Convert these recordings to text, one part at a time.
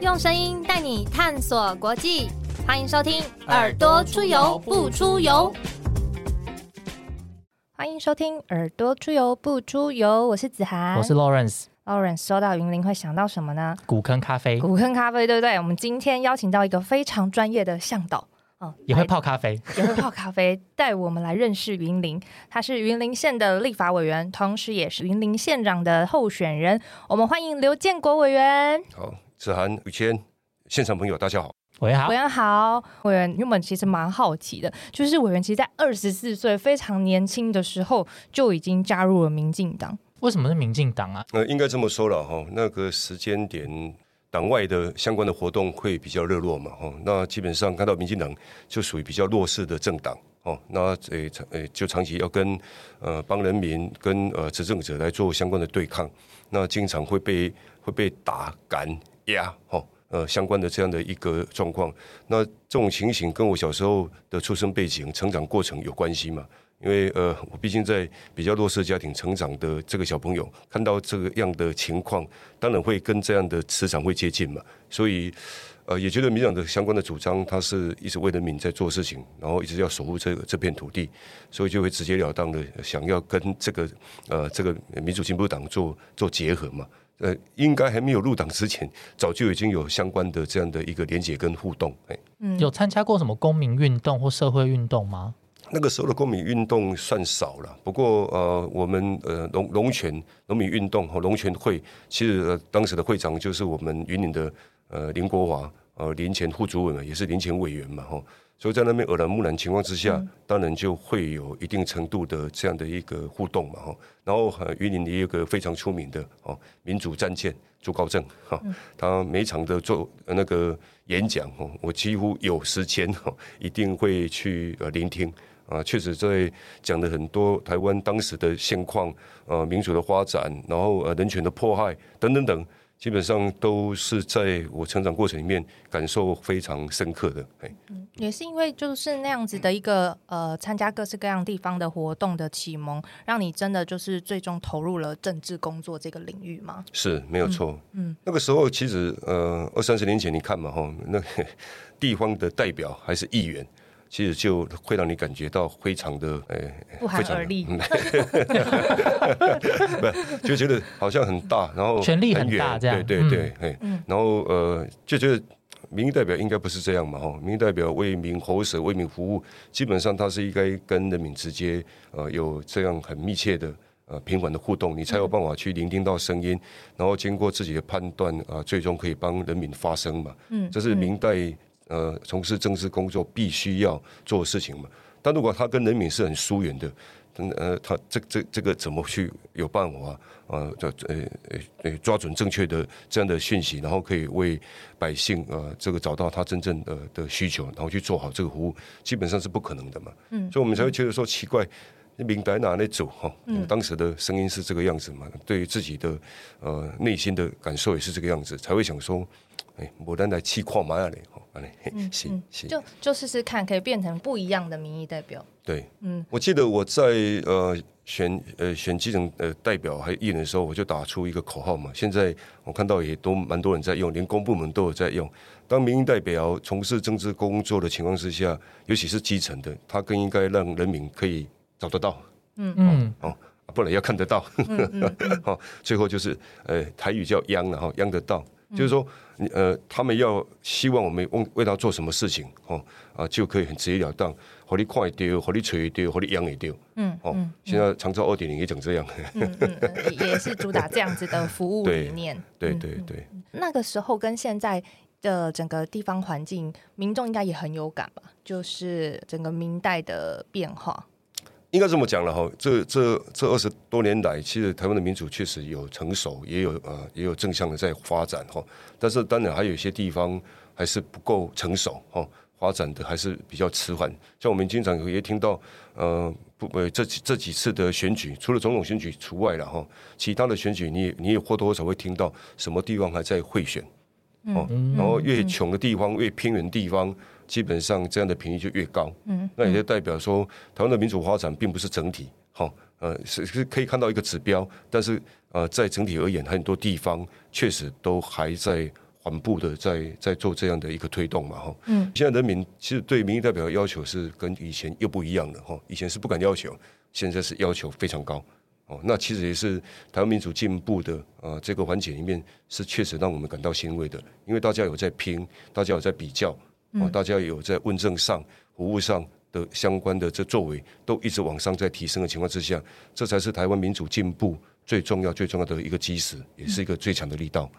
用声音带你探索国际，欢迎收听《耳朵出游不出游》。欢迎收听《耳朵出游不出游》，我是子涵，我是 Lawrence。Lawrence 说到云林会想到什么呢？古坑咖啡，古坑咖啡，对不对？我们今天邀请到一个非常专业的向导。哦，也会泡咖啡，也会泡咖啡，带我们来认识云林。他是云林县的立法委员，同时也是云林县长的候选人。我们欢迎刘建国委员。好，子涵、宇谦，现场朋友大家好。委员好，委员好。委员原本其实蛮好奇的，就是委员其实，在二十四岁非常年轻的时候，就已经加入了民进党。为什么是民进党啊？呃，应该这么说了哈，那个时间点。党外的相关的活动会比较热络嘛，哦，那基本上看到民进党就属于比较弱势的政党，哦，那诶长诶就长期要跟呃帮人民跟呃执政者来做相关的对抗，那经常会被会被打赶压，哦，呃相关的这样的一个状况，那这种情形跟我小时候的出生背景、成长过程有关系嘛？因为呃，我毕竟在比较弱势家庭成长的这个小朋友，看到这个样的情况，当然会跟这样的磁场会接近嘛。所以呃，也觉得民党的相关的主张，他是一直为人民在做事情，然后一直要守护这个这片土地，所以就会直截了当的想要跟这个呃这个民主进步党做做结合嘛。呃，应该还没有入党之前，早就已经有相关的这样的一个连接跟互动。哎，嗯，有参加过什么公民运动或社会运动吗？那个时候的公民运动算少了，不过呃，我们呃龙龙泉农民运动和龙泉会，其实当时的会长就是我们云林的呃林国华，呃林前副主委嘛，也是林前委员嘛，哈，所以在那边耳濡目染情况之下，当然就会有一定程度的这样的一个互动嘛，哈。然后云林也有个非常出名的哦民主战舰朱高正，哈，他每场的做那个演讲，哦，我几乎有时间哈，一定会去呃聆听。啊，确实在讲的很多台湾当时的现况，呃，民主的发展，然后呃，人权的迫害等等等，基本上都是在我成长过程里面感受非常深刻的。哎，也是因为就是那样子的一个呃，参加各式各样地方的活动的启蒙，让你真的就是最终投入了政治工作这个领域吗？是没有错。嗯，那个时候其实呃，二三十年前你看嘛，哈，那 地方的代表还是议员。其实就会让你感觉到非常的诶，不寒而栗，不，就觉得好像很大，然后权力很大，这样。对对对，哎，然后呃，就觉得民意代表应该不是这样嘛，哈，民意代表为民喉舌，为民服务，基本上他是应该跟人民直接呃有这样很密切的呃平稳的互动，你才有办法去聆听到声音，然后经过自己的判断啊，最终可以帮人民发声嘛，嗯，这是明代。呃，从事政治工作必须要做的事情嘛。但如果他跟人民是很疏远的，呃，他这这这个怎么去有办法啊？呃，呃呃抓准正确的这样的讯息，然后可以为百姓呃这个找到他真正的的需求，然后去做好这个服务，基本上是不可能的嘛。嗯，所以我们才会觉得说奇怪，明白哪里走哈？嗯，当时的声音是这个样子嘛？对于自己的呃内心的感受也是这个样子，才会想说。哎牡丹来气矿嘛呀嘞，好，行行，就就试试看，可以变成不一样的民意代表。对，嗯，我记得我在呃选呃选基层呃代表还议员的时候，我就打出一个口号嘛。现在我看到也都蛮多人在用，连公部门都有在用。当民意代表从事政治工作的情况之下，尤其是基层的，他更应该让人民可以找得到。嗯嗯，哦，不然要看得到。好，最后就是呃台语叫央然后央得到。就是说，呃，他们要希望我们为为他做什么事情，哦，啊，就可以很直截了当，和你看一丢，和你吹一丢，和你养一丢，嗯，哦，现在长照二点零也整这样，嗯嗯，也是主打这样子的服务理念，对对对。那个时候跟现在的整个地方环境，民众应该也很有感吧？就是整个明代的变化。应该这么讲了哈，这这这二十多年来，其实台湾的民主确实有成熟，也有呃也有正向的在发展哈。但是当然还有一些地方还是不够成熟哈，发展的还是比较迟缓。像我们经常也听到呃不呃这这几次的选举，除了总统选举除外了哈，其他的选举你你也或多或少会听到什么地方还在贿选哦，然后越穷的地方越偏远地方。基本上这样的频率就越高，嗯，那也就代表说台湾的民主发展并不是整体，好，呃，是是可以看到一个指标，但是呃，在整体而言，很多地方确实都还在缓步的在在做这样的一个推动嘛哈。嗯，现在人民其实对民意代表的要求是跟以前又不一样了哈，以前是不敢要求，现在是要求非常高。哦，那其实也是台湾民主进步的呃这个环节里面，是确实让我们感到欣慰的，因为大家有在拼，大家有在比较，哦，大家有在问政上、服务上的相关的这作为，都一直往上在提升的情况之下，这才是台湾民主进步最重要、最重要的一个基石，也是一个最强的力道。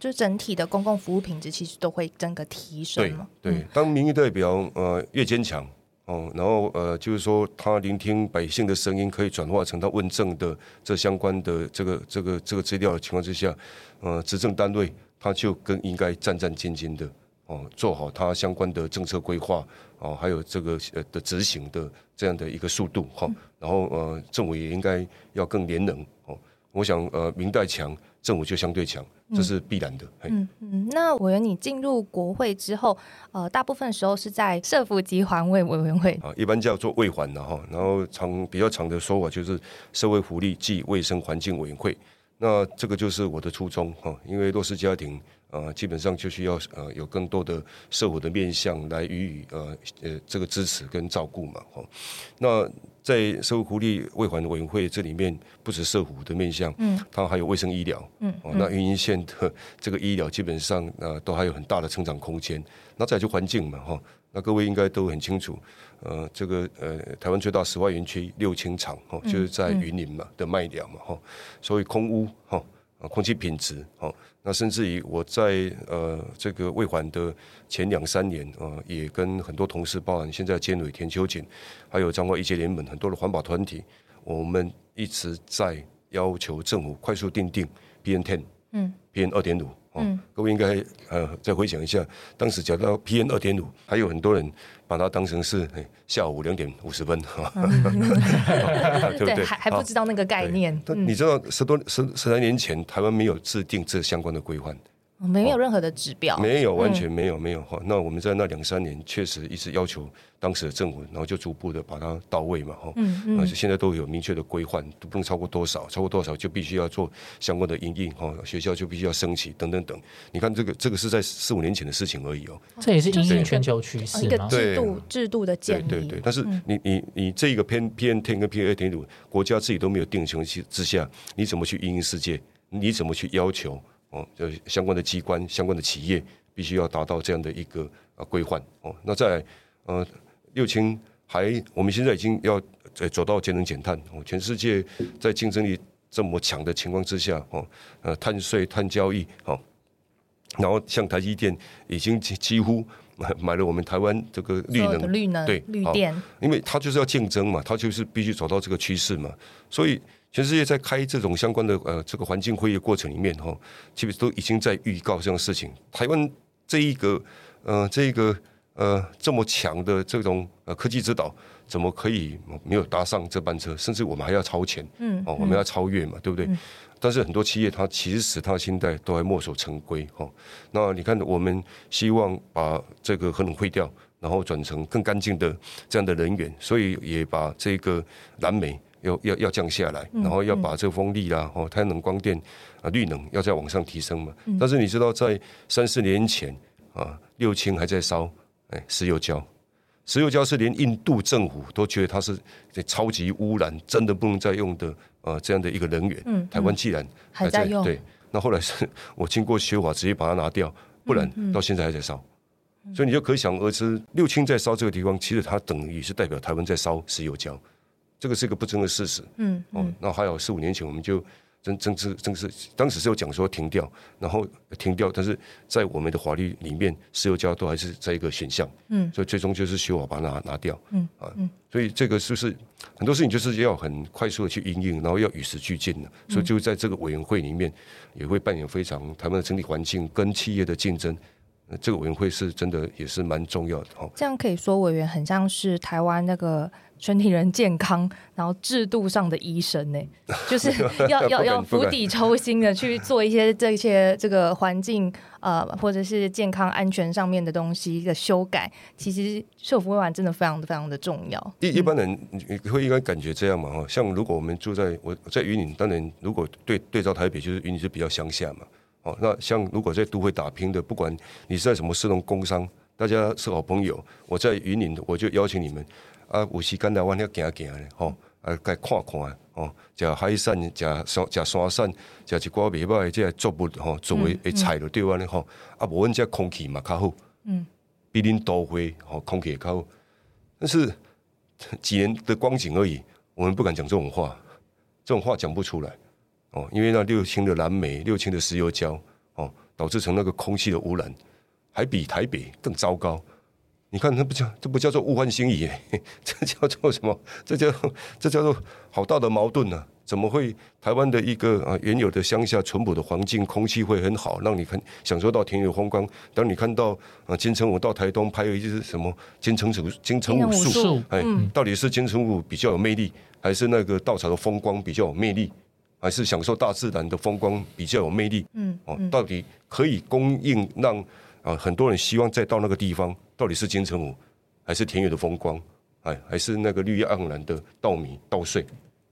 就整体的公共服务品质其实都会整个提升对嘛。对，当民意代表呃越坚强哦，然后呃就是说他聆听百姓的声音，可以转化成他问政的这相关的这个这个这个资料的情况之下，呃，执政单位他就更应该战战兢兢的哦，做好它相关的政策规划哦，还有这个呃的执行的这样的一个速度哈、然后呃政府也应该要更联能哦，我想呃明代强，政府就相对强，这是必然的。嘿嗯嗯，那委员你进入国会之后，呃，大部分时候是在社福及环卫委员会。啊，一般叫做卫环的哈，然后长比较长的说法就是社会福利暨卫生环境委员会。那这个就是我的初衷哈，因为弱势家庭呃基本上就需要呃有更多的社会的面向来予以呃呃这个支持跟照顾嘛哈。那在社会福利卫环委员会这里面，不止社福的面向，嗯，它还有卫生医疗，嗯，哦，那云林县的这个医疗基本上呃都还有很大的成长空间。那再来就环境嘛哈，那各位应该都很清楚，呃，这个呃台湾最大石化园区六轻厂哦，就是在云林嘛的麦寮嘛哈，所以空污哈。啊，空气品质哦，那甚至于我在呃这个未还的前两三年啊、呃，也跟很多同事，包含现在监委田秋瑾，还有彰化一界联盟很多的环保团体，我们一直在要求政府快速定定 P N Ten，嗯，P N 二点五。哦，各位应该呃再回想一下，当时讲到 PM 二点五，还有很多人把它当成是、哎下午两点五十分，哈、对不对？还还不知道那个概念，但你知道十多十十来年前，台湾没有制定这相关的规范，嗯没有任何的指标。没有，完全没有，没有哈。那我们在那两三年，确实一直要求当时的政府，然后就逐步的把它到位嘛，哈。嗯嗯。而且现在都有明确的规范，都不能超过多少，超过多少就必须要做相关的营运，哈。学校就必须要升起，等等等。你看这个，这个是在四五年前的事情而已哦。这也是就是因应全球趋呃一个？制度制度的对建立，对对，但是你你你这个偏偏 ten 跟偏二点五，国家自己都没有定的情之之下，你怎么去应应世界？你怎么去要求哦？就，相关的机关、相关的企业必须要达到这样的一个啊规范哦。那再来呃，六轻还我们现在已经要呃走到节能减碳哦，全世界在竞争力这么强的情况之下哦，呃，碳税、碳交易哦。然后像台积电已经几几乎买买了我们台湾这个绿能绿能、对绿电，因为它就是要竞争嘛，它就是必须走到这个趋势嘛，所以全世界在开这种相关的呃这个环境会议过程里面哈，其实都已经在预告这样的事情。台湾这一个呃这一个呃这么强的这种呃科技指导，怎么可以没有搭上这班车？甚至我们还要超前，嗯，哦，我们要超越嘛，对不对？但是很多企业它其实它现在都还墨守成规哈。那你看，我们希望把这个核能废掉，然后转成更干净的这样的能源，所以也把这个燃煤要要要降下来，然后要把这个风力啦、哦太阳能、光电啊、绿能要再往上提升嘛。但是你知道，在三四年前啊，六轻还在烧哎石油焦。石油焦是连印度政府都觉得它是超级污染，真的不能再用的呃这样的一个能源。台湾既然还在用对，那后来是我经过修法直接把它拿掉，不然到现在还在烧。所以你就可想而知，六轻在烧这个地方，其实它等于是代表台湾在烧石油焦，这个是一个不争的事实。嗯哦，那还有四五年前我们就正正式正式，当时是有讲说停掉，然后停掉，但是在我们的法律里面，石油焦都还是在一个选项。嗯，所以最终就是修法把它拿拿掉。嗯啊，所以这个是不是很多事情就是要很快速的去应用，然后要与时俱进的。所以就在这个委员会里面，也会扮演非常他们的整体环境跟企业的竞争。呃这个委员会是真的也是蛮重要的哦。这样可以说委员很像是台湾那个全体人健康，然后制度上的医生呢，就是要要要釜底抽薪的去做一些这些这个环境呃或者是健康安全上面的东西的修改。其实社福会馆真的非常的非常的重要。一一般人你会应该感觉这样嘛哈，像如果我们住在我在云林，当然如果对对照台北，就是云林是比较乡下嘛，哦，那像如果在都会打拼的，不管你是在什么市农工商，大家是好朋友，我在云林，我就邀请你们啊，有时间来湾要行行咧，吼，啊，该看看哦，食海产，食山食山产，食一寡袂歹的这作物吼，作为诶菜就对安尼吼，啊，无阮这空气嘛较好，嗯，比恁都会吼空气也较好，但是几年的光景而已，我们不敢讲这种话，这种话讲不出来。哦，因为那六氢的蓝莓、六氢的石油胶，哦，导致成那个空气的污染，还比台北更糟糕。你看，那不叫这不叫做物换星移，这叫做什么？这叫这叫做好大的矛盾呢？怎么会台湾的一个啊原有的乡下淳朴的环境，空气会很好，让你看享受到田园风光？当你看到啊金城武到台东拍了一支什么金城武金城武树，哎，到底是金城武比较有魅力，还是那个稻草的风光比较有魅力？还是享受大自然的风光比较有魅力。嗯，哦，到底可以供应让啊很多人希望再到那个地方，到底是金城武，还是田园的风光，哎，还是那个绿意盎然的稻米稻穗？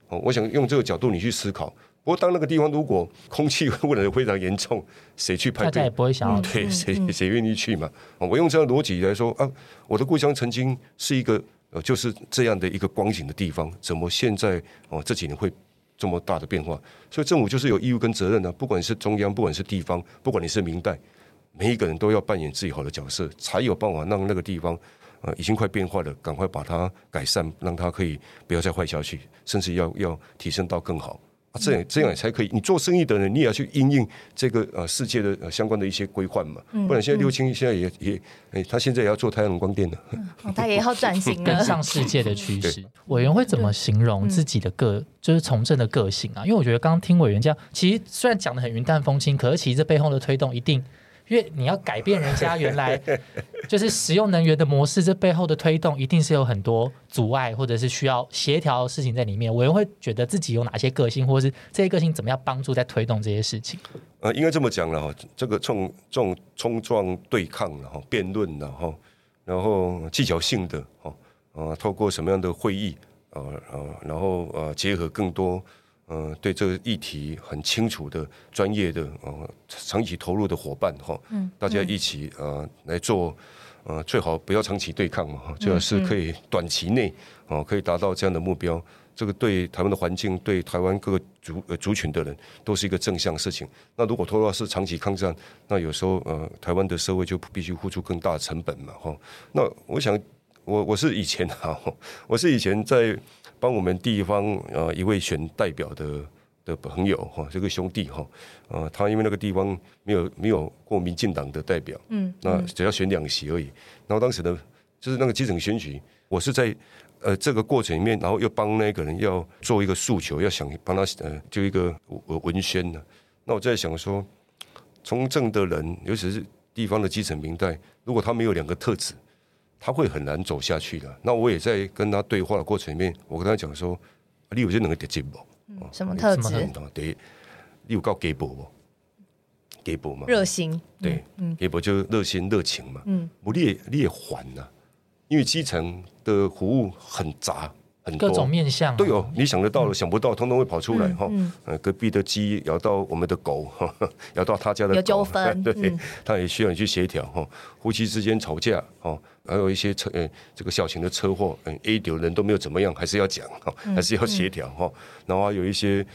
哦，我想用这个角度你去思考。不过当那个地方如果空气 污染非常严重，谁去排队？大家也不会想要对谁谁愿意去嘛？我用这样逻辑来说啊，我的故乡曾经是一个呃就是这样的一个光景的地方，怎么现在哦这几年会？这么大的变化，所以政府就是有义务跟责任呢。不管是中央，不管是地方，不管你是明代，每一个人都要扮演自己好的角色，才有办法让那个地方，呃，已经快变坏了，赶快把它改善，让它可以不要再坏下去，甚至要要提升到更好。啊，这样这样才可以。你做生意的人，你也要去应应这个呃世界的呃相关的一些规范嘛。不然现在六轻现在也也，哎，他现在也要做太阳光电的，他也要转型，跟上世界的趋势。委员会怎么形容自己的个，就是从政的个性啊？因为我觉得刚刚听委员这样，其实虽然讲的很云淡风轻，可是其实这背后的推动一定。因为你要改变人家原来 就是使用能源的模式，这背后的推动一定是有很多阻碍，或者是需要协调的事情在里面。我也会觉得自己有哪些个性，或者是这些个性怎么样帮助在推动这些事情。呃，应该这么讲了哈，这个冲这种冲撞对抗然后辩论然后然后技巧性的哈呃，透过什么样的会议呃呃，然后呃结合更多。嗯，对这个议题很清楚的专业的呃长期投入的伙伴哈，嗯，大家一起呃来做，呃最好不要长期对抗嘛，最好是可以短期内哦可以达到这样的目标，这个对台湾的环境，对台湾各个族呃族群的人都是一个正向事情。那如果拖到是长期抗战，那有时候呃台湾的社会就必须付出更大的成本嘛，哈。那我想我我是以前哈，我是以前 在。帮我们地方呃一位选代表的的朋友哈，这个兄弟哈，呃，他因为那个地方没有没有过民进党的代表，嗯，那只要选两席而已。然后当时呢，就是那个基层选举，我是在呃这个过程里面，然后又帮那个人要做一个诉求，要想帮他呃就一个文宣呢。那我在想说，从政的人，尤其是地方的基层民代，如果他没有两个特质。他会很难走下去的。那我也在跟他对话的过程里面，我跟他讲说：“你有这两个特质不？什么特质？对，你有够给博不？给博嘛？热心。对，给博就是热心热情嘛。嗯，不你也你也还呐，因为基层的服务很杂。”很多各种面相都有，你想得到的、想不到，通通会跑出来哈。呃，隔壁的鸡咬到我们的狗，咬到他家的有纠纷，对，他也需要你去协调哈。夫妻之间吵架哈，还有一些车呃这个小型的车祸，嗯，A 丢人都没有怎么样，还是要讲哈，还是要协调哈。然后有一些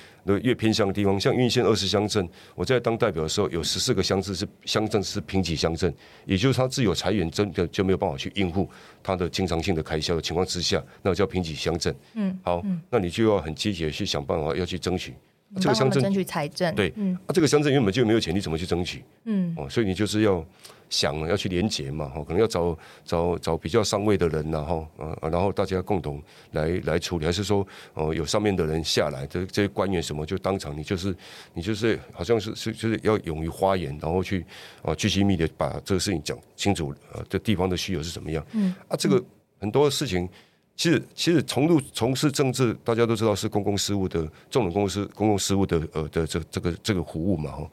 越偏向的地方，像运县二十乡镇，我在当代表的时候，有十四个乡镇是乡镇是平瘠乡镇，也就是他自有财源，真的就没有办法去应付他的经常性的开销的情况之下，那叫平瘠乡镇。嗯，好，那你就要很积极的去想办法，要去争取这个乡镇争取财政。对，嗯，啊，这个乡镇原本就没有钱，你怎么去争取？嗯，哦，所以你就是要。想要去连结嘛，哈，可能要找找找比较上位的人，然后，呃，然后大家共同来来处理，还是说，哦，有上面的人下来，这这些官员什么，就当场你就是你就是好像是是就是要勇于发言，然后去啊，聚精密的把这个事情讲清楚，呃，这地方的需求是怎么样？嗯，啊，这个很多事情，其实其实从入从事政治，大家都知道是公共事务的重点公司公共事务的呃的这这个这个服务嘛，哈。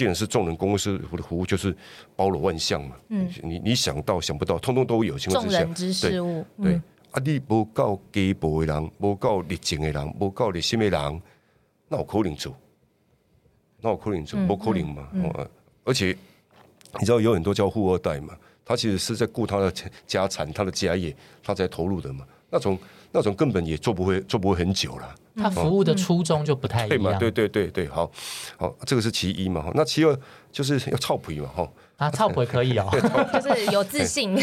既然是众人公司我的服务，就是包罗万象嘛。嗯，你你想到想不到，通通都有。众人之事物，对。啊，你无够基步的人，无够热情的人，无够热心的人，那我可能做。那我可能做不可能嘛。哦，而且你知道有很多叫富二代嘛，他其实是在顾他的家产、他的家业，他才投入的嘛。那种那种根本也做不会，做不会很久了。他服务的初衷就不太一样。对对对对，好，好，这个是其一嘛。那其二就是要操皮嘛，哈。啊，操皮可以哦，就是有自信。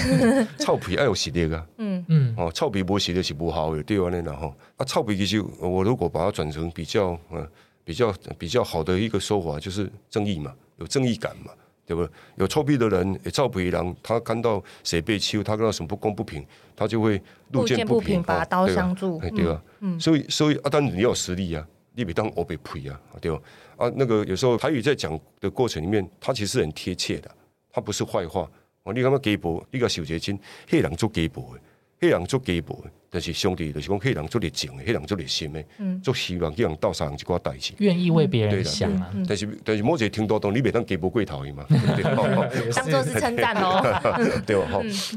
操皮要有实力啊。嗯嗯。哦，操皮不实力是不好的，对啊，那然后啊，操皮其实我如果把它转成比较嗯比较比较好的一个说法，就是正义嘛，有正义感嘛。对不？有臭屁的人，也照不一样。他看到谁被欺负，他看到什么不公不平，他就会路见不平拔刀相助，对吧？嗯，所以所以啊，但你要实力啊，你别当我被呸啊，对吧？啊，那个有时候台语在讲的过程里面，他其实很贴切的，他不是坏话。哦，你感觉鸡婆，你个小姐亲，黑人做鸡婆的，黑人做鸡婆的。但是兄弟，就是讲，迄人做热情的，迄人做热心的，做希望去人斗上一寡代志，愿意为别人想啊。但是但是，某些听多当，你袂当给不过头嘛，当做是称赞哦。对吧？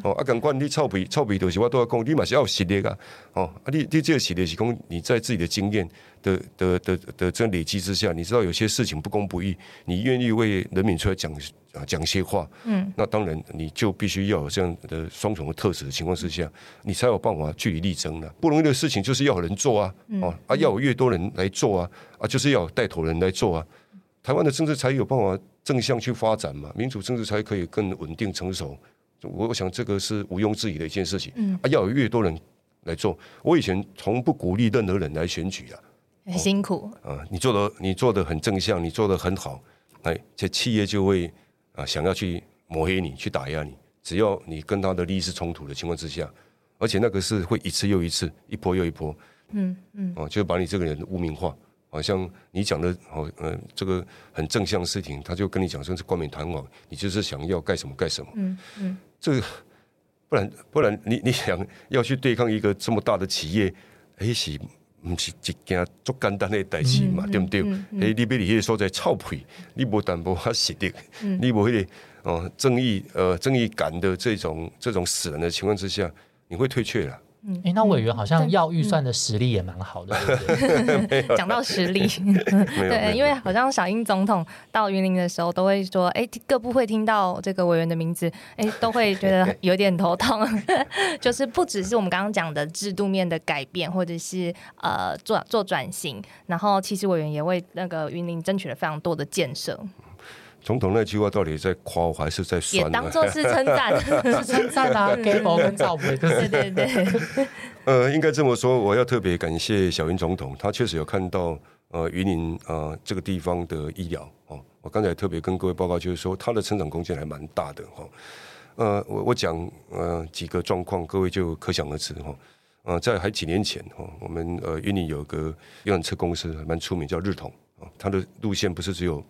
哦，啊，感觉你臭屁臭屁，就是我都要讲，你嘛是要有实力啊。哦，啊，你你这个实力是讲你在自己的经验的的的的这累积之下，你知道有些事情不公不义，你愿意为人民出来讲啊讲些话。嗯，那当然你就必须要有这样的双重的特质的情况之下，你才有办法据理力。力争了不容易的事情，就是要有人做啊，哦啊，要有越多人来做啊，啊，就是要带头人来做啊。台湾的政治才有办法正向去发展嘛，民主政治才可以更稳定成熟。我我想这个是毋庸置疑的一件事情。啊，要有越多人来做。我以前从不鼓励任何人来选举啊，很辛苦啊。你做的你做的很正向，你做的很好，哎，这企业就会啊想要去抹黑你，去打压你。只要你跟他的利益是冲突的情况之下。而且那个是会一次又一次，一波又一波，嗯嗯，哦，就把你这个人污名化，好像你讲的哦，嗯，这个很正向事情，他就跟你讲说是冠冕堂皇，你就是想要干什么干什么，嗯嗯，这个不然不然，你你想要去对抗一个这么大的企业，哎是不是一件足简单的代志嘛，对不对？哎，你比你迄所在臭屁，你无淡薄较实力，你无迄个哦正义呃正义感的这种这种死人的情况之下。你会退却了。嗯，哎，那委员好像要预算的实力也蛮好的。讲到实力，对，因为好像小英总统到云林的时候，都会说，哎，各部会听到这个委员的名字，哎，都会觉得有点头痛。就是不只是我们刚刚讲的制度面的改变，或者是呃做做转型，然后其实委员也为那个云林争取了非常多的建设。总统那句话到底在夸我还是在酸？也当做是称赞，是称赞啊！给我跟赵培，对对对。呃，应该这么说，我要特别感谢小云总统，他确实有看到呃云林呃这个地方的医疗哦。我刚才特别跟各位报告，就是说他的成长空间还蛮大的哈。呃，我我讲呃几个状况，各位就可想而知哈。呃，在还几年前哈，我们呃云林有个游览车公司蛮出名，叫日统啊，它的路线不是只有。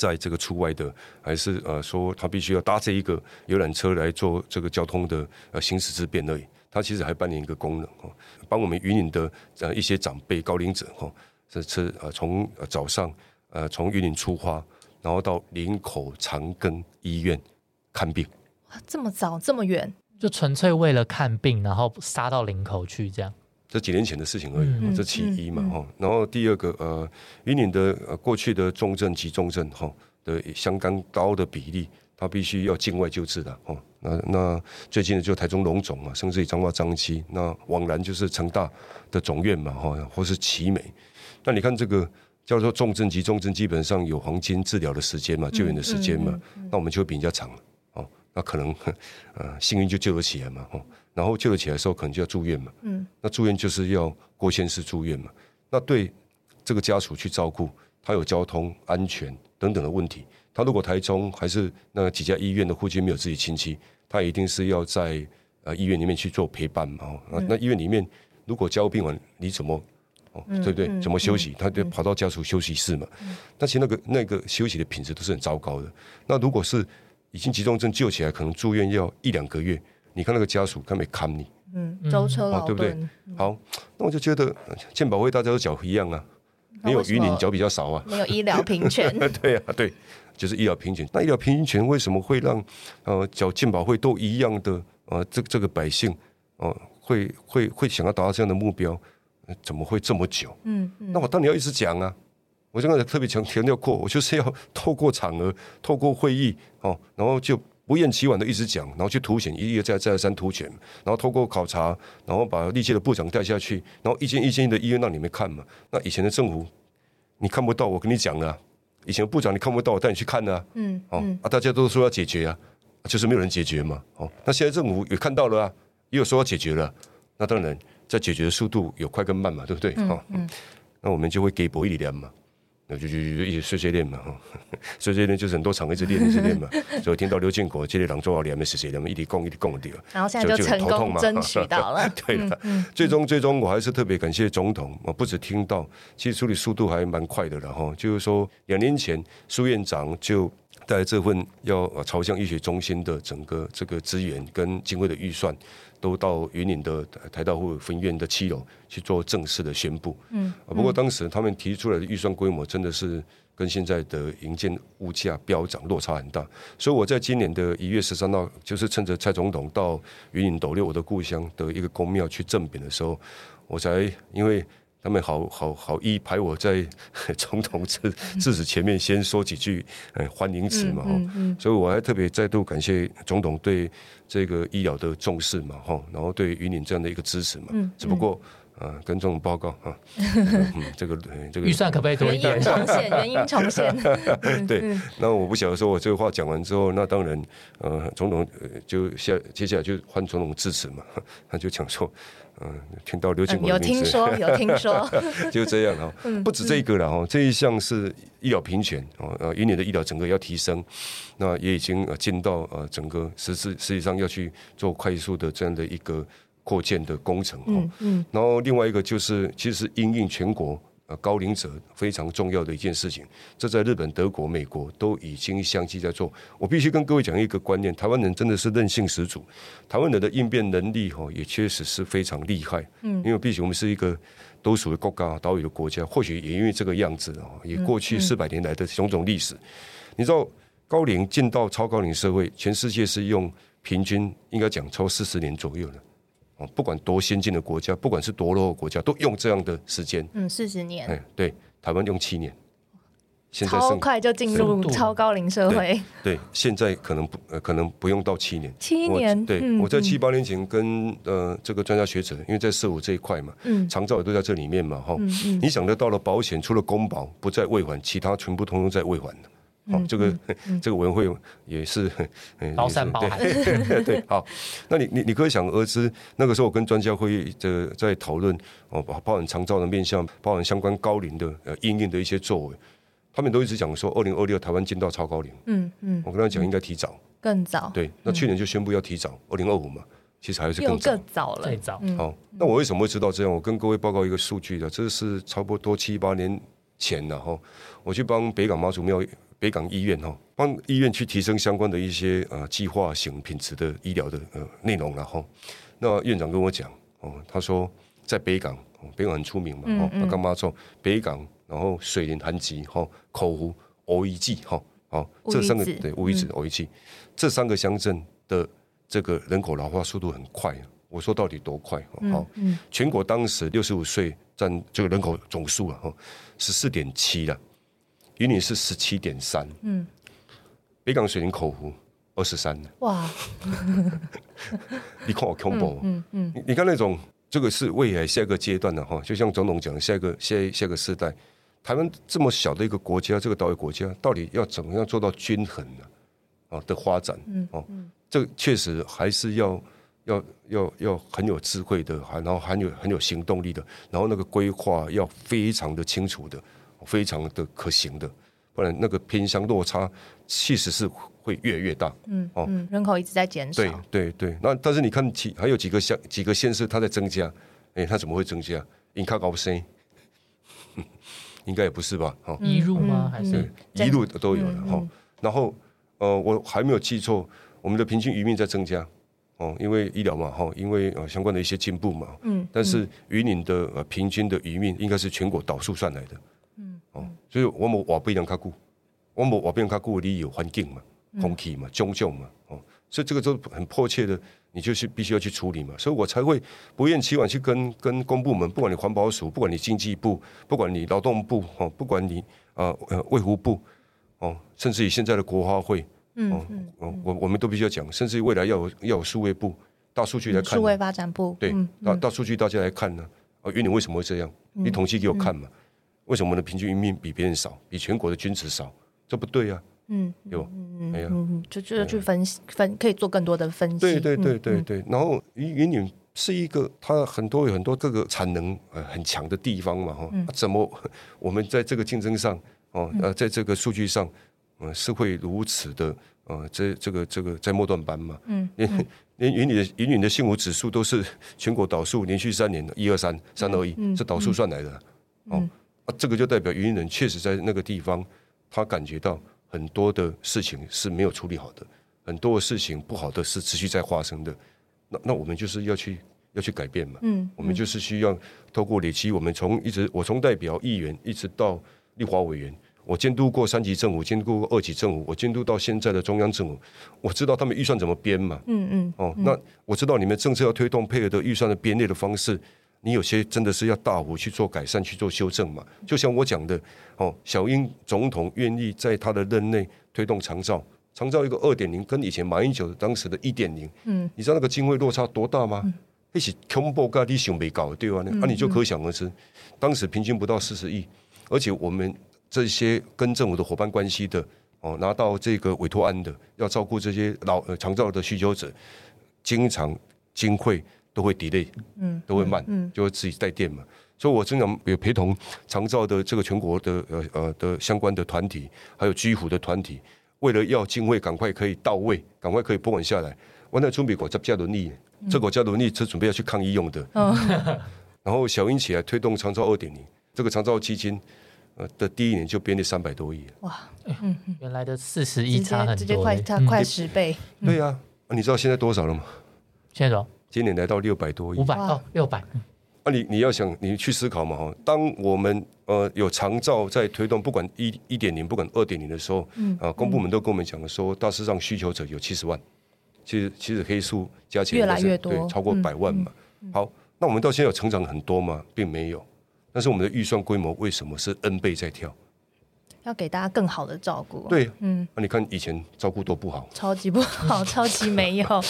在这个出外的，还是呃说他必须要搭这一个游览车来做这个交通的呃行驶之便而已。他其实还扮演一个功能哦，帮我们云岭的呃一些长辈高龄者哈，这车呃从早上呃从云岭出发，然后到林口长庚医院看病。哇，这么早这么远，就纯粹为了看病，然后杀到林口去这样。这几年前的事情而已，这其一嘛哈。然后第二个呃，云岭的呃过去的重症及重症哈的相当高的比例，它必须要境外救治的哦。那那最近的就台中龙总嘛，甚至于彰化张七，那往南就是成大的总院嘛哈，或是奇美。那你看这个叫做重症及重症，基本上有黄金治疗的时间嘛，救援的时间嘛，那我们就会比人家长哦。那可能呃幸运就救得起来嘛哈。然后救得起来的时候，可能就要住院嘛。嗯，那住院就是要过县市住院嘛。那对这个家属去照顾，他有交通安全等等的问题。他如果台中还是那几家医院的附近没有自己亲戚，他一定是要在呃医院里面去做陪伴嘛。那那医院里面如果交病完，你怎么哦对不对？怎么休息？他就跑到家属休息室嘛。但其实那个那个休息的品质都是很糟糕的。那如果是已经急重症救起来，可能住院要一两个月。你看那个家属，他没看你，嗯，舟车劳顿，对不对？好，那我就觉得健保会大家都缴一样啊，没有鱼鳞缴比较少啊，没有医疗平权，对啊，对，就是医疗平权。那医疗平权为什么会让呃缴健保会都一样的呃这这个百姓哦会会会想要达到这样的目标？怎么会这么久？嗯，那我当然要一直讲啊，我刚才特别强强调过，我就是要透过场合，透过会议哦，然后就不厌其烦的一直讲，然后去凸显，一而再再而三凸显，然后透过考察，然后把历届的部长带下去，然后一间一间的医院让你们看嘛。那以前的政府你看不到，我跟你讲了，以前部长你看不到，我带你去看呢。嗯，哦啊，大家都说要解决啊，就是没有人解决嘛。哦，那现在政府也看到了啊，也有说要解决了，那当然在解决的速度有快跟慢嘛，对不对？哦，那我们就会给博一点嘛。那就就就一直碎碎念嘛，哈，碎碎念就是很多场一直练一直练嘛，所以听到刘建国这类人做好练的是谁，他们一直供一直供的，然后现在就成功争取到了，对了，最终最终我还是特别感谢总统，我不止听到，其实处理速度还蛮快的了哈，就是说两年前苏院长就带这份要朝向医学中心的整个这个资源跟经费的预算。都到云岭的台大护分院的七楼去做正式的宣布。嗯，不过当时他们提出来的预算规模真的是跟现在的营建物价飙涨落差很大，所以我在今年的一月十三号，就是趁着蔡总统到云岭斗六我的故乡的一个公庙去赠匾的时候，我才因为。他们好好好意排我在总统致致辞前面先说几句呃欢迎词嘛哈，所以我还特别再度感谢总统对这个医疗的重视嘛哈，然后对云岭这样的一个支持嘛，只不过啊跟这种报告啊，这个这个预算可不可以多一点？重现原因重现。对，那我不晓得说我这个话讲完之后，那当然呃总统就下接下来就换总统致辞嘛，他就讲说。嗯，听到刘建国有听说，有听说，就这样哈。不止这一个了哈，这一项是医疗平权哦，呃，云林的医疗整个要提升，那也已经呃进到呃整个实质实际上要去做快速的这样的一个扩建的工程哈。嗯，然后另外一个就是其实因应全国。呃，高龄者非常重要的一件事情，这在日本、德国、美国都已经相继在做。我必须跟各位讲一个观念：台湾人真的是韧性十足，台湾人的应变能力哈也确实是非常厉害。嗯，因为毕竟我们是一个都属于国家岛屿的国家，或许也因为这个样子啊，也过去四百年来的种种历史。你知道，高龄进到超高龄社会，全世界是用平均应该讲超四十年左右的。不管多先进的国家，不管是多落后国家，都用这样的时间。嗯，四十年。哎，对，台湾用七年，现在超快就进入超高龄社会。对，现在可能不，呃，可能不用到七年。七年。对，我在七八年前跟呃这个专家学者，因为在社五这一块嘛，嗯，长照也都在这里面嘛，哈，你想得到了保险，除了公保不在未还，其他全部通通在未还的。好，这个 这个委员会也是 包山包海，对，好，那你你你可以想而知，那个时候我跟专家会议的在讨论哦，包含长照的面向，包含相关高龄的呃应用的一些作为，他们都一直讲说，二零二六台湾进到超高龄，嗯嗯，我跟他讲应该提早，更早，对，那去年就宣布要提早二零二五嘛，其实还是更早了，最早，好，那我为什么会知道这样？我跟各位报告一个数据的，这是差不多七八年前了哈，我去帮北港妈祖庙。北港医院哈，帮医院去提升相关的一些呃计划型品质的医疗的呃内容然后，那院长跟我讲哦，他说在北港，北港很出名嘛，哦，他干妈说北港，然后水林潭集哈，口湖欧一记哈，好，这三个对乌鱼子欧一记，这三个乡镇的这个人口老化速度很快。我说到底多快？好，全国当时六十五岁占这个人口总数啊，哈，十四点七了。云林是十七点三，嗯，北港水林口湖二十三，哇，你看我恐怖，嗯嗯，你看那种这个是未来下一个阶段的哈，就像总统讲，下一个下下个世代，台湾这么小的一个国家，这个岛屿国家，到底要怎么样做到均衡呢？啊的发展，嗯哦，这确实还是要要要要很有智慧的，还然后很有很有行动力的，然后那个规划要非常的清楚的。非常的可行的，不然那个偏向落差其实是会越来越大。嗯，哦，人口一直在减少。对对对，那但是你看其还有几个县几个县市它在增加，哎，它怎么会增加？因卡高升，应该也不是吧？哈，一入吗？还是一路都有的哈。然后呃，我还没有记错，我们的平均余命在增加哦，因为医疗嘛哈，因为呃相关的一些进步嘛。嗯，但是渔民的呃平均的余命应该是全国导数算来的。哦，所以我们话不能较久，我们话不能较久，你有环境嘛，空气嘛，种种嘛，哦，所以这个都很迫切的你就是必须要去处理嘛，所以我才会不厌其烦去跟跟公部门，不管你环保署，不管你经济部，不管你劳动部哦，不管你啊呃卫福部哦，甚至于现在的国花会哦，哦我我们都必须要讲，甚至于未来要有要有数位部大数据来看数，位发展部，对嗯，大大数据大家来看呢，啊，云林为什么会这样？你统计给我看嘛，为什么我们的平均余命比别人少，比全国的均值少？这不对啊，嗯对吧？哎呀。嗯，就就是去分析分，可以做更多的分析。对对对对嗯，对，然后云云岭是一个它很多有很多各个产能呃很强的地方嘛哈、嗯。啊怎么我们在这个竞争上哦呃在这个数据上呃是会如此的呃这这个这个在末段班嘛，嗯连连云岭的云岭的幸福指数都是全国倒数连续三年的一二三三二一，嗯是导数算来的哦啊这个就代表云岭人确实在那个地方他感觉到很多的事情是没有处理好的。很多的事情不好的是持续在发生的，那那我们就是要去要去改变嘛，嗯，我们就是需要透过累积，我们从一直我从代表议员一直到立法委员，我监督过三级政府，监督过二级政府，我监督到现在的中央政府，我知道他们预算怎么编嘛，嗯嗯。哦，那我知道你们政策要推动配合的预算的编列的方式，你有些真的是要大幅去做改善、去做修正嘛。就像我讲的，哦，小英总统愿意在他的任内推动长照，长照一个二点零，跟以前马英九当时的一点零，嗯，你知道那个经费落差多大吗？一起恐怖噶，你想没搞对吧？那、啊、你就可想而知，当时平均不到四十亿，而且我们这些跟政府的伙伴关系的哦，拿到这个委托案的，要照顾这些老呃长照的需求者，经常经费都会 delay，嗯，都会慢，嗯就会自己带电嘛。所以我经常有陪同长照的这个全国的呃呃的相关的团体，还有居服的团体，为了要经费赶快可以到位，赶快可以拨款下来，我那准备国家加轮椅，这国家轮椅是准备要去抗疫用的。嗯 然后小英起来推动长照二点零，这个长照基金呃的第一年就编列三百多亿。哇，原来的四十亿直接差很多欸，直接快差嗯快十倍，对呀、啊，你知道现在多少了吗？现在多少？今年来到六百多亿五。百哇哦，六百，啊你，你要想，你去思考嘛哈。当我们呃有长照在推动，不管一一点零，不管二点零的时候，嗯啊，公部门都跟我们讲说，大致上需求者有七十万，其实其实黑数加起来越来越多对，超过嗯百万嘛。好，那我们到现在有成长很多吗？并没有，但是我们的预算规模为什么是 N 倍在跳？要给大家更好的照顾。，对，嗯，那、你看以前照顾多不好，超级不好，超级没有。哦、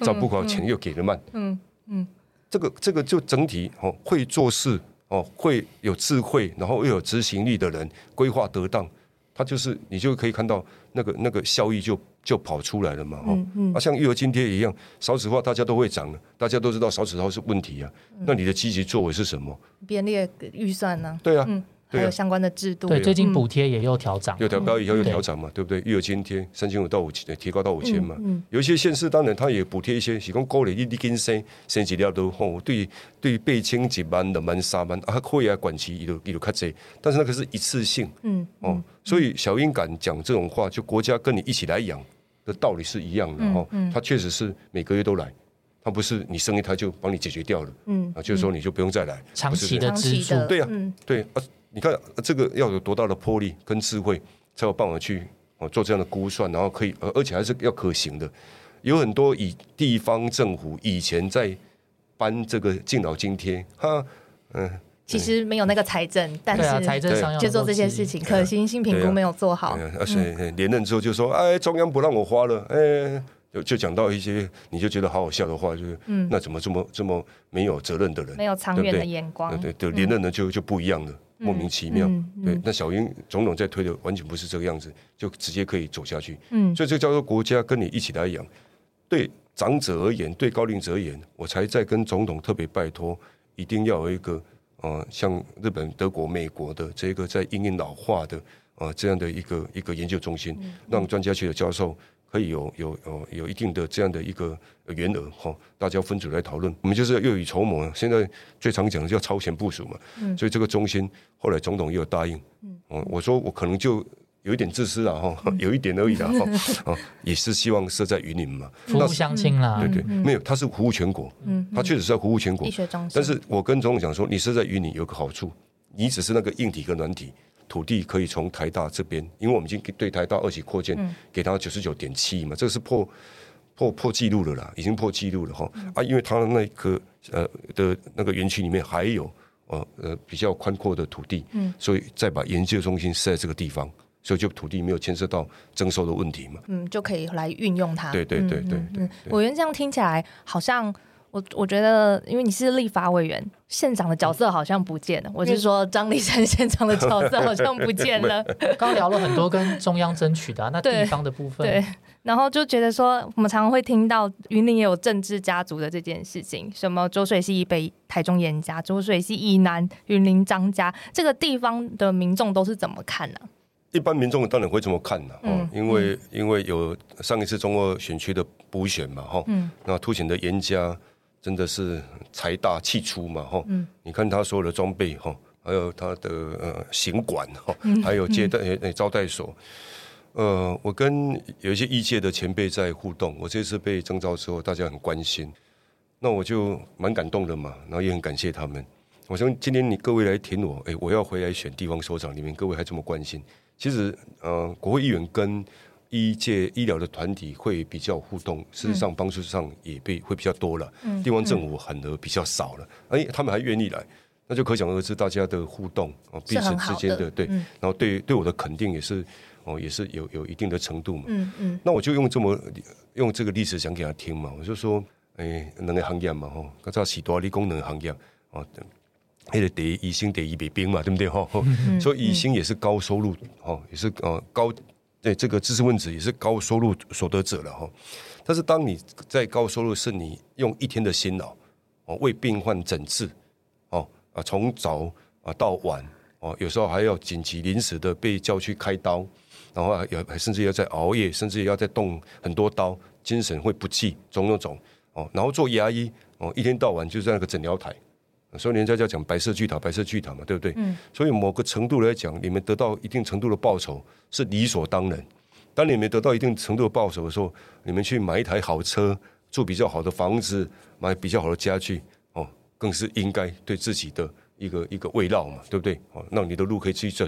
照顾好钱又给的慢，嗯嗯这个这个就整体哦，会做事哦，会有智慧，然后又有执行力的人，规划得当，他就是你就可以看到那个那个效益就就跑出来了嘛，哦，嗯嗯。啊，像育儿津贴一样，少子化大家都会涨了，大家都知道少子化是问题啊，嗯。那你的积极作为是什么？编列预算呢？对啊，嗯，对啊还有相关的制度。对，最近嗯。补贴也又调涨，又调高以后又对调涨嘛，对不对？又有津贴三千五到五千，提高到五千嘛。嗯有一些县市当然它也补贴一些，是讲鼓励你你紧生生一了都吼，对对八千一万两万三万啊，会啊管期伊就伊就较济，但是那个是一次性。嗯哦，所以小英敢讲这种话，就国家跟你一起来养的道理是一样的哦。他确实是每个月都来，他不是你生一胎就帮你解决掉了嗯。啊，就是说你就不用再来，长期的支出，对啊嗯。对啊，你看、啊、这个要有多大的魄力跟智慧，才有办法去哦做这样的估算，然后可以，呃而且还是要可行的。有很多以地方政府以前在颁这个敬老津贴，哈，嗯、其实没有那个财政，但是政上要就做这些事情，可行性评估没有做好。而且连任之后就说，哎，中央不让我花了，哎，就就讲到一些你就觉得好好笑的话，就是嗯，那怎么这么这么没有责任的人，没有长远的眼光。对，对对，连任呢就就不一样了，莫名其妙。对，那小英总统在推的完全不是这个样子，就直接可以走下去。嗯所以这叫做国家跟你一起来养。对长者而言，对高龄者而言，我才在跟总统特别拜托，一定要有一个呃，像日本、德国、美国的这个在因应老化的呃这样的一个一个研究中心，让专家学者教授可以有有有有一定的这样的一个原额哈，大家分组来讨论。我们就是要未雨绸缪啊。现在最常讲的叫超前部署嘛，嗯所以这个中心后来总统也有答应，嗯，我说我可能就。有一点自私了，哈，有一点而已啦，哈，哦，也是希望设在云林嘛，服务乡亲啦，对对，没有，他是服务全国，嗯他确实是要服务全国医，学中心，但是我跟总统讲说，你设在云林有个好处，你只是那个硬体跟软体，土地可以从台大这边，因为我们已经对台大二期扩建，给他九十九点七亿嘛，这个是破破破破纪录了啦，已经破纪录了哈。啊，因为它那个呃的那个园区里面还有呃呃比较宽阔的土地，嗯，所以再把研究中心设在这个地方，所以就土地没有牵涉到征收的问题嘛，嗯，就可以来运用它。对对对对对，委员这样听起来好像。我我觉得，因为你是立法委员，县长的角色好像不见了。我是说，张立山县长的角色好像不见了。刚聊了很多跟中央争取的，那地方的部分，对，然后就觉得说，我们常常会听到云林也有政治家族的这件事情，什么浊水溪以北台中严家，浊水溪以南云林张家，这个地方的民众都是怎么看呢？一般民众当然会这么看的，嗯，因为因为有上一次中二选区的补选嘛，哈，嗯，那凸显的严家。真的是财大气粗嘛，哈！你看他所有的装备，哈，还有他的呃行馆，哈，还有接待呃招待所。呃，我跟有一些医界的前辈在互动，我这次被征召之后，大家很关心，那我就蛮感动的嘛，然后也很感谢他们。我想今天你各位来挺我，哎，我要回来选地方首长，里面各位还这么关心。其实，呃，国会议员跟医界医疗的团体会比较互动，事实上帮助上也被会比较多了。地方政府反而比较少了，哎，他们还愿意来，那就可想而知大家的互动哦，彼此之间的对，然后对对我的肯定也是哦，也是有有一定的程度嘛。嗯嗯，那我就用这么用这个例子讲给他听嘛，我就说，哎，能个行业嘛吼，刚才许多理工能行业哦，那个得一星第一北兵嘛，对不对哈？所以一星也是高收入哦，也是呃高。对这个知识分子也是高收入所得者了哈，但是当你在高收入，是你用一天的辛劳哦为病患诊治哦啊从早啊到晚哦有时候还要紧急临时的被叫去开刀，然后有甚至要在熬夜，甚至要在动很多刀，精神会不济，种种种哦，然后做牙医哦一天到晚就在那个诊疗台。所以人家叫讲白色巨塔，白色巨塔嘛，对不对？嗯。所以某个程度来讲，你们得到一定程度的报酬是理所当然。当你们得到一定程度的报酬的时候，你们去买一台好车，住比较好的房子，买比较好的家具，哦，更是应该对自己的一个一个慰劳嘛，对不对？哦，让你的路可以继续走，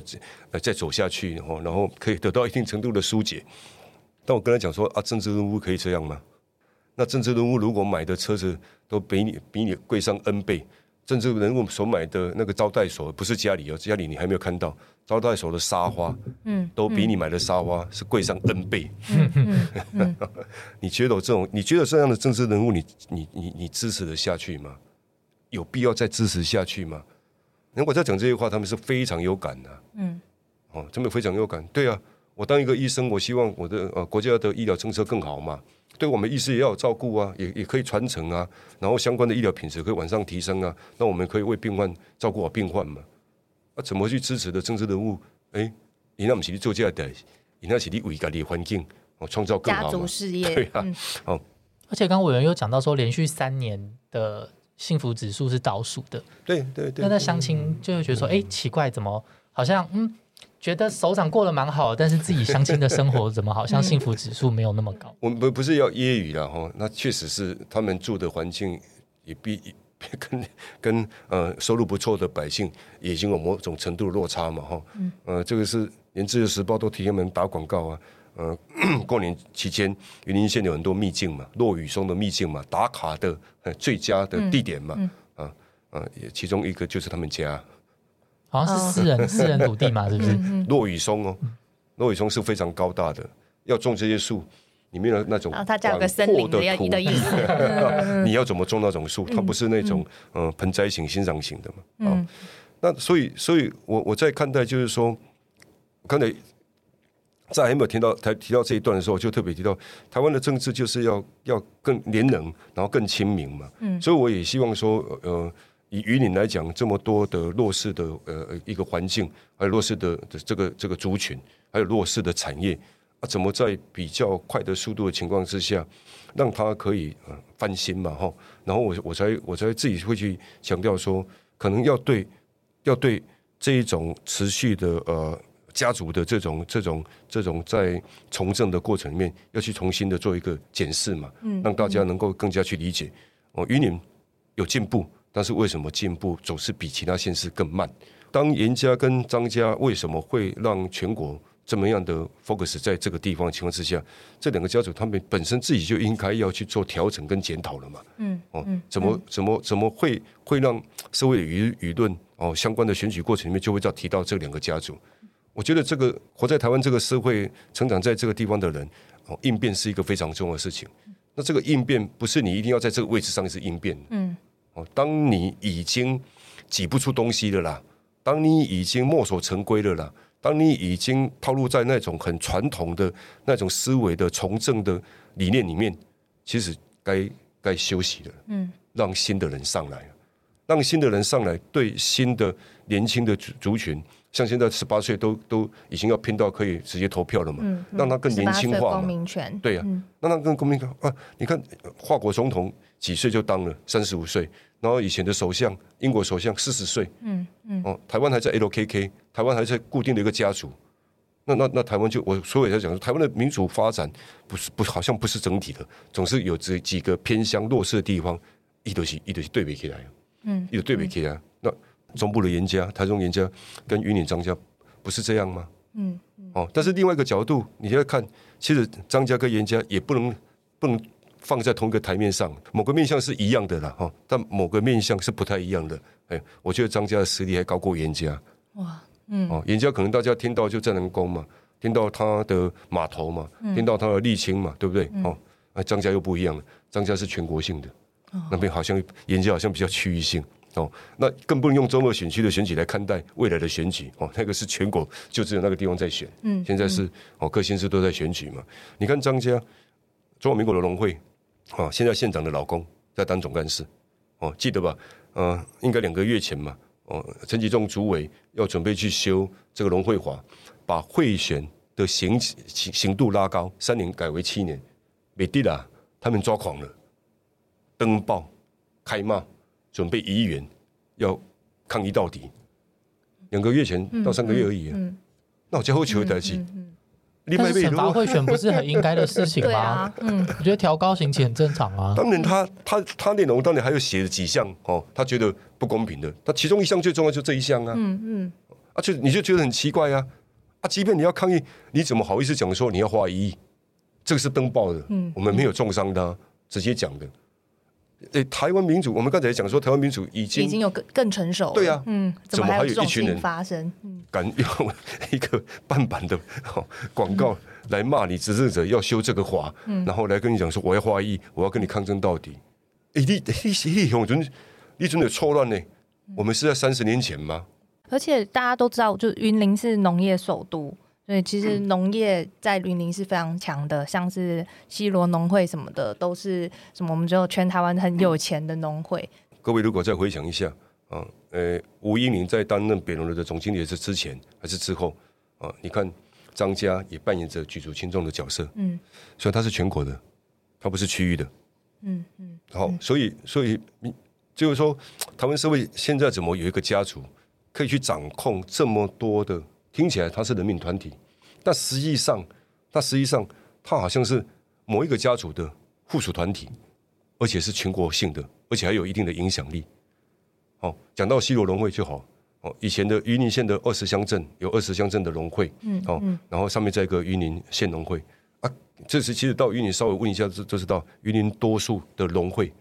呃，再走下去，然后然后可以得到一定程度的疏解。但我跟他讲说啊，政治人物可以这样吗？那政治人物如果买的车子都比你比你贵上 N 倍。政治人物所买的那个招待所不是家里哦，家里你还没有看到招待所的沙发，嗯，都比你买的沙发是贵上 N 倍。你觉得这种，你觉得这样的政治人物，你你你你支持得下去吗？有必要再支持下去吗？如果在讲这些话，他们是非常有感的。嗯，哦，他们非常有感。对啊，我当一个医生，我希望我的呃国家的医疗政策更好嘛。对我们医师也要有照顾啊，也也可以传承啊，然后相关的医疗品质可以往上提升啊，那我们可以为病患照顾好病患嘛？啊，怎么去支持的政治人物？哎，你那不是你做这的，你那是你为家的环境哦，创造更好家族事业对啊，哦，而且刚委员又讲到说，连续三年的幸福指数是倒数的，对对对，那那相亲就会觉得说，哎，奇怪，怎么好像嗯？觉得首长过得蛮好，但是自己相亲的生活怎么好像幸福指数没有那么高？我们不不是要揶揄了哈，那确实是他们住的环境也比 跟跟呃收入不错的百姓已经有某种程度的落差嘛哈。嗯。呃，这个是连自由时报都替他们打广告啊。呃，过年期间云林县有很多秘境嘛，落雨松的秘境嘛，打卡的最佳的地点嘛。啊啊，其中一个就是他们家。好像是私人私人土地嘛，是不是？落雨松哦，落雨松是非常高大的，要种这些树，里面的那种它叫个森林的的意思。你要怎么种那种树？它不是那种嗯盆栽型、欣赏型的嘛。嗯，那所以，所以我我在看待就是说，刚才在还没有听到才提到这一段的时候，就特别提到台湾的政治就是要要更廉能，然后更亲民嘛。嗯，所以我也希望说，呃。以于你来讲，这么多的弱势的呃一个环境，还有弱势的这个这个族群，还有弱势的产业啊，怎么在比较快的速度的情况之下，让它可以呃翻新嘛哈？然后我我才我才自己会去强调说，可能要对要对这一种持续的呃家族的这种这种这种在从政的过程里面，要去重新的做一个检视嘛，嗯，让大家能够更加去理解哦，于你有进步。但是为什么进步总是比其他县市更慢？当严家跟张家为什么会让全国这么样的 focus 在这个地方情况之下，这两个家族他们本身自己就应该要去做调整跟检讨了嘛。嗯，哦，怎么怎么怎么会会让社会的舆舆论哦相关的选举过程里面就会要提到这两个家族？我觉得这个活在台湾这个社会、成长在这个地方的人，哦，应变是一个非常重要的事情。那这个应变不是你一定要在这个位置上是应变，嗯，哦，当你已经挤不出东西了啦，当你已经墨守成规了啦，当你已经套路在那种很传统的那种思维的从政的理念里面，其实该该休息了，嗯，让新的人上来，让新的人上来，对新的年轻的族族群。像现在十八岁都都已经要拼到可以直接投票了嘛？嗯，让他更年轻化嘛公民权，对呀、让他更公民化啊！你看，华国总统几岁就当了，三十五岁，然后以前的首相，英国首相四十岁，嗯嗯，哦，台湾还在 LKK，台湾还在固定的一个家族。那那那台湾就我所以在讲说，台湾的民主发展不是不好像不是整体的，总是有这几个偏乡弱势的地方，一都是一都是对比起来，嗯，一都对比起来。那中部的严家、台中严家跟云林张家不是这样吗？嗯，哦，但是另外一个角度，你要看，其实张家跟严家也不能不能放在同一个台面上，某个面相是一样的啦，哈、但某个面相是不太一样的。哎，我觉得张家的实力还高过严家。哇，嗯，哦，严家可能大家听到就战南宫嘛，听到他的码头嘛，听到他的沥青嘛，对不对？哦，那张家又不一样了，张家是全国性的，那边好像严家好像比较区域性。哦，那更不能用中二选区的选举来看待未来的选举哦，那个是全国就只有那个地方在选，嗯现在是哦各县市都在选举嘛。你看张家，中华民国的农会啊，现在县长的老公在当总干事，哦，记得吧？呃，应该两个月前嘛，哦，陈吉仲主委要准备去修这个农会法，把贿选的刑刑刑度拉高，三年改为七年，美帝啦，他们抓狂了，登报开骂。准备议员要抗议到底，两个月前到三个月而已、啊，嗯那我家伙球代机，另但是惩外一如罚贿选不是很应该的事情吗 对啊？，嗯我觉得调高刑期很正常啊。当然他他他内容当然还有写了几项哦，他觉得不公平的，他其中一项最重要就这一项啊，嗯嗯，啊就你就觉得很奇怪啊，啊即便你要抗议，你怎么好意思讲说你要花一亿？这个是登报的，嗯我们没有重伤的啊、直接讲的。诶，台湾民主，我们刚才也讲说，台湾民主已经已经有更更成熟了，对啊嗯，怎么还有一群人情发生？嗯敢用一个半版的哦广告来骂你执政者要修这个法，然后来跟你讲说我要花艺，我要跟你抗争到底。诶，你你你用准你真的错乱呢？我们是在三十年前吗？而且大家都知道，就云林是农业首都，所以其实农业在云林是非常强的，像是西罗农会什么的，都是什么我们只有全台湾很有钱的农会。各位如果再回想一下啊，呃，吴英林在担任北农的总经理是之前还是之后啊？你看张家也扮演着举足轻重的角色，嗯所以他是全国的，他不是区域的。嗯嗯，好，所以所以你就是说，台湾社会现在怎么有一个家族可以去掌控这么多的？听起来它是人民团体，但实际上，它实际上它好像是某一个家族的附属团体，而且是全国性的，而且还有一定的影响力。哦，讲到西罗农会就好。哦，以前的榆林县的二十乡镇有二十乡镇的农会，嗯哦，然后上面再一个榆林县农会啊，这是其实到榆林稍微问一下就就知道，榆林多数的农会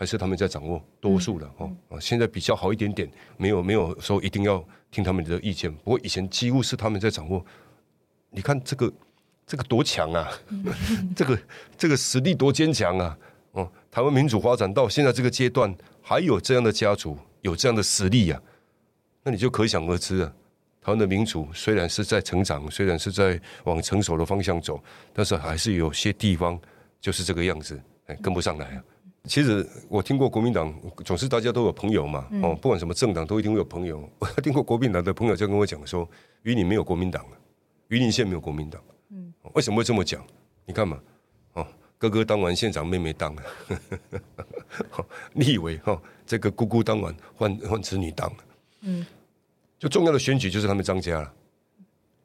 还是他们在掌握多数了哦啊，现在比较好一点点，没有没有说一定要听他们的意见，不过以前几乎是他们在掌握。你看这个这个多强啊，这个这个实力多坚强啊！哦，台湾民主发展到现在这个阶段，还有这样的家族，有这样的实力啊，那你就可想而知啊。台湾的民主虽然是在成长，虽然是在往成熟的方向走，但是还是有些地方就是这个样子，哎，跟不上来啊。其实我听过国民党，总是大家都有朋友嘛，哦，不管什么政党都一定会有朋友。我听过国民党的朋友就跟我讲说，云林没有国民党啊，云林县没有国民党。嗯，为什么会这么讲？你看嘛，哦，哥哥当完县长，妹妹当了，你以为哈、哦，这个姑姑当完换换子女当了，嗯，就重要的选举就是他们张家了。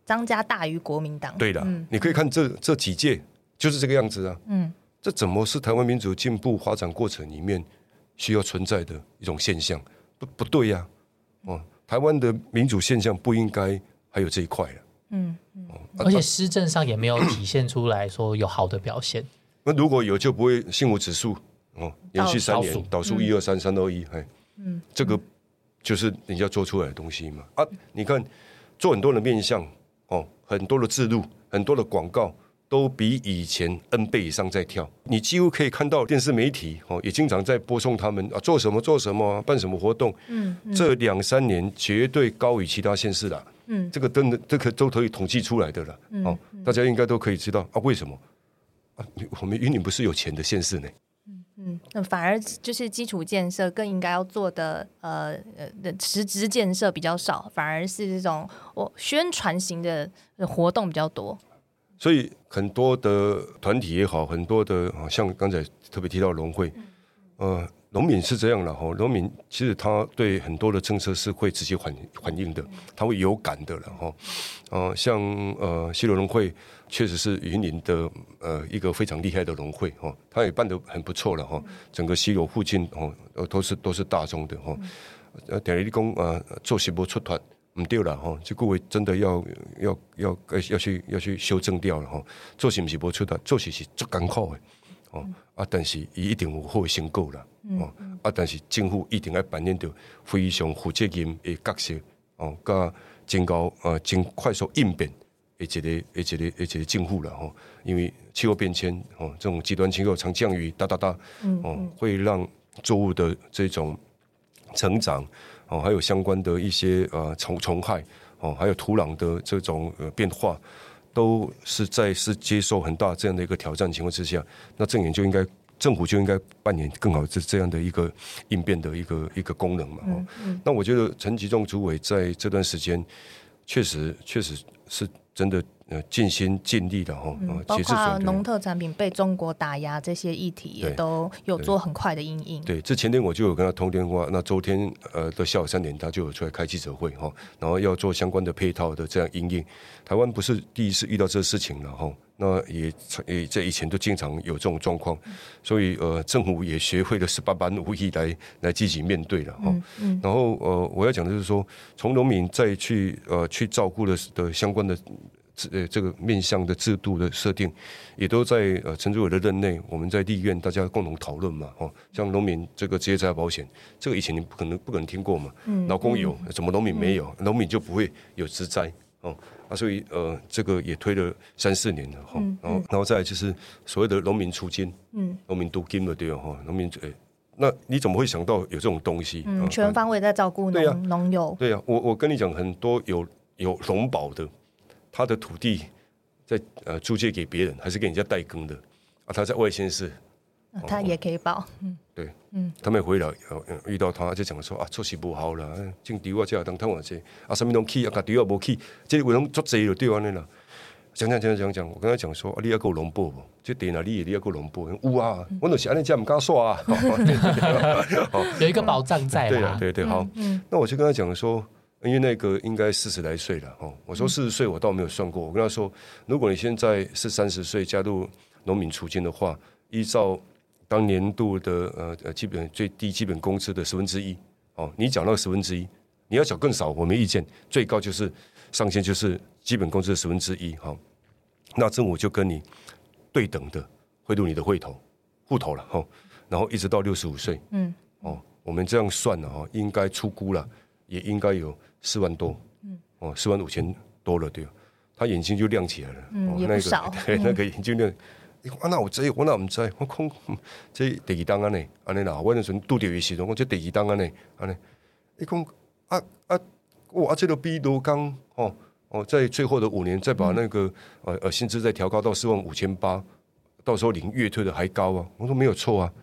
张家大于国民党。对的，嗯你可以看这这几届就是这个样子啊。嗯，这怎么是台湾民主进步发展过程里面需要存在的一种现象？不不对呀、哦，台湾的民主现象不应该还有这一块了。嗯，嗯而且施政上也没有体现出来说有好的表现。那如果有，就不会幸福指数哦，连续三年倒数一二三三二一，哎，嗯，这个就是人家做出来的东西嘛。啊，你看做很多的面向哦，很多的制度，很多的广告。都比以前 N 倍以上在跳，你几乎可以看到电视媒体哦，也经常在播送他们啊做什么做什么、啊，办什么活动。嗯，这两三年绝对高于其他县市啦。嗯，这个真的这个都可以统计出来的了。哦，大家应该都可以知道啊，为什么啊？我们云林不是有钱的县市呢？嗯，那反而就是基础建设更应该要做的，呃呃的实质建设比较少，反而是这种我宣传型的活动比较多。所以很多的团体也好，很多的像刚才特别提到农会，呃，农民是这样的哈，农民其实他对很多的政策是会直接反反应的，他会有感的了哈。呃，像呃西罗农会确实是云林的呃一个非常厉害的农会哈，他也办得很不错了哈。整个西罗附近哦，呃都是都是大众的哈。呃，等于讲呃做什么出团。唔对了吼，这各位真的要要要要去要去修正掉了吼。做事唔是无出的，做事是足艰苦的哦。啊，但是伊一定有好成果啦。哦，啊，但是政府一定要扮演着非常负责任的角色哦，甲真高呃真快速应变的一个的一个的一个政府了吼。因为气候变迁哦，这种极端气候常降雨哒哒哒哦，会让作物的这种成长。哦，还有相关的一些呃虫虫害哦，还有土壤的这种呃变化，都是在是接受很大这样的一个挑战情况之下，那政府就应该政府就应该扮演更好这这样的一个应变的一个一个功能嘛。哦，那我觉得陈吉仲主委在这段时间确实确实是真的。呃，尽心尽力的哈，包括农特产品被中国打压这些议题，也都有做很快的应应。对，这前天我就有跟他通电话，那周天呃的下午三点，他就有出来开记者会哈，然后要做相关的配套的这样应应。台湾不是第一次遇到这事情了哈，那也也在以前都经常有这种状况，所以呃，政府也学会了十八般武艺来来积极面对了哈。然后呃，我要讲的就是说，从农民再去呃去照顾的的相关的。呃，这个面向的制度的设定，也都在呃陈主委的任内，我们在立院大家共同讨论嘛，哦，像农民这个职业灾害保险，这个以前你不可能不可能听过嘛，嗯，劳工有，怎么农民没有？农民就不会有职灾哦，啊，所以呃，这个也推了三四年了哈，然后然后再就是所谓的农民出金，嗯，农民读金了对哈，农民哎，那你怎么会想到有这种东西？嗯，全方位在照顾农农友，对呀，我我跟你讲，很多有有农保的。他的土地在呃租借给别人，还是给人家代耕的啊？他在外县市，他也可以报。嗯，对，嗯，他们回来遇到他就讲说啊，出事不好了，种地我这当贪我这啊，什么拢起啊，地我无起，这为拢做贼了对安尼啦。讲讲讲讲讲，我跟他讲说啊，你要够农保不？这地哪里你要够农保？有啊，我就是安尼讲唔敢说啊。有一个保障在对啊，对对好。嗯那我就跟他讲说。因为那个应该四十来岁了哦，我说四十岁我倒没有算过。我跟他说，如果你现在是三十岁加入农民储金的话，依照当年度的呃呃基本最低基本工资的十分之一哦，你缴那个十分之一，你要缴更少我没意见，最高就是上限就是基本工资的十分之一哈。那政府就跟你对等的汇入你的户头户头了哈，然后一直到六十五岁，嗯哦，我们这样算了哈，应该出估了，也应该有。四万多，嗯，哦，四万五千多了，对。他眼睛就亮起来了，嗯，也不少，对，那个眼睛亮，啊，那我知，我那唔知，我空，这第二单安尼，安尼啦，我那阵拄着伊时阵，我这第二单安尼，安尼，你讲啊啊，哇啊这个比罗刚，哦哦，在最后的五年再把那个呃呃薪资再调高到四万五千八，到时候领月退的还高啊，我说没有错啊。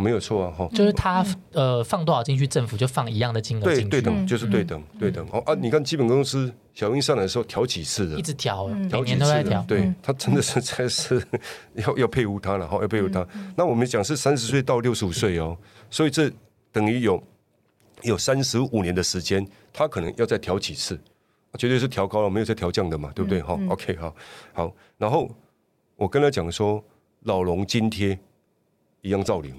没有错啊，哈，就是他呃放多少进去，政府就放一样的金额进去，对对等，就是对等对等。哦啊，你看基本公司小英上来的时候调几次的，一直调，每年都在调。对他真的是才是 要要佩服他了，哈，要佩服他。那我们讲是三十岁到六十五岁哦，所以这等于有有三十五年的时间，他可能要再调几次，绝对是调高了，没有再调降的嘛，对不对？哈，OK，好，好。然后我跟他讲说，老龙津贴一样照领。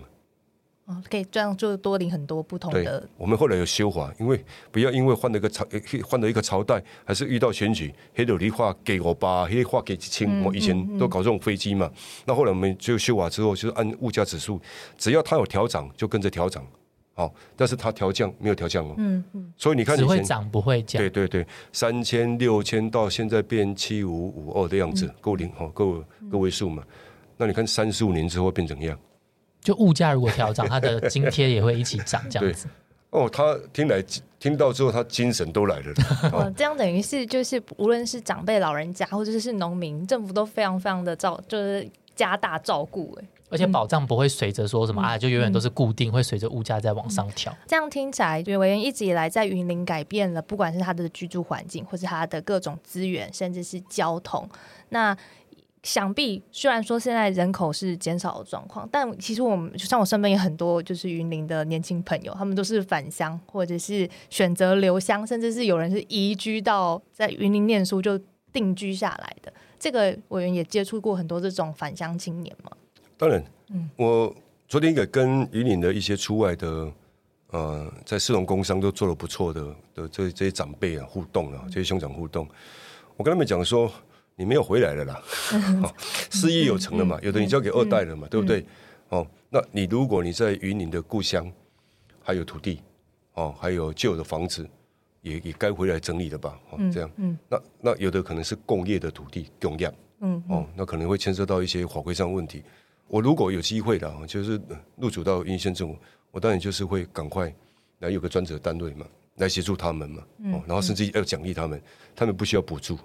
哦，可以这样就多领很多不同对的，我们后来有修法，因为不要因为换了一个朝，呃 换了一个朝代，还是遇到选举，黑斗梨画给我吧，黑画给清，我以前都搞这种飞机嘛。那后来我们就修法之后，就是按物价指数，只要它有调涨，就跟着调涨。好，但是它调降没有调降哦。嗯嗯，所以你看以前，只会涨不会降对。对对，三千六千到现在变七五五二的样子，够零哈，够个位数嘛。那你看三十五年之后变怎样？就物价如果调涨，它的津贴也会一起涨，这样子。哦，他听来听到之后，他精神都来了。哦，这样等于是就是无论是长辈老人家或者是农民，政府都非常非常的照，就是加大照顾。哎，而且保障不会随着说什么啊，就永远都是固定，会随着物价在往上调。这样听起来，委员一直以来在云林改变了，不管是他的居住环境，或是他的各种资源，甚至是交通。那想必虽然说现在人口是减少的状况，但其实我们就像我身边有很多就是云林的年轻朋友，他们都是返乡，或者是选择留乡，甚至是有人是移居到在云林念书就定居下来的。这个委员也接触过很多这种返乡青年嘛。当然，嗯我昨天也跟云林的一些出外的，呃，在市农工商都做的不错的的这这些长辈啊互动啊，这些兄长互动，我跟他们讲说，你没有回来了啦，哦事业有成了嘛，有的你交给二代了嘛，对不对？哦，那你如果你在云岭的故乡还有土地，哦，还有旧的房子，也也该回来整理了吧？哦，这样，嗯那那有的可能是工业的土地供业，嗯哦，那可能会牵涉到一些法规上的问题。我如果有机会的啊，就是呃入主到云县政府，我当然就是会赶快来有个专责单位嘛，来协助他们嘛，哦，然后甚至要奖励他们，他们不需要补助，嗯，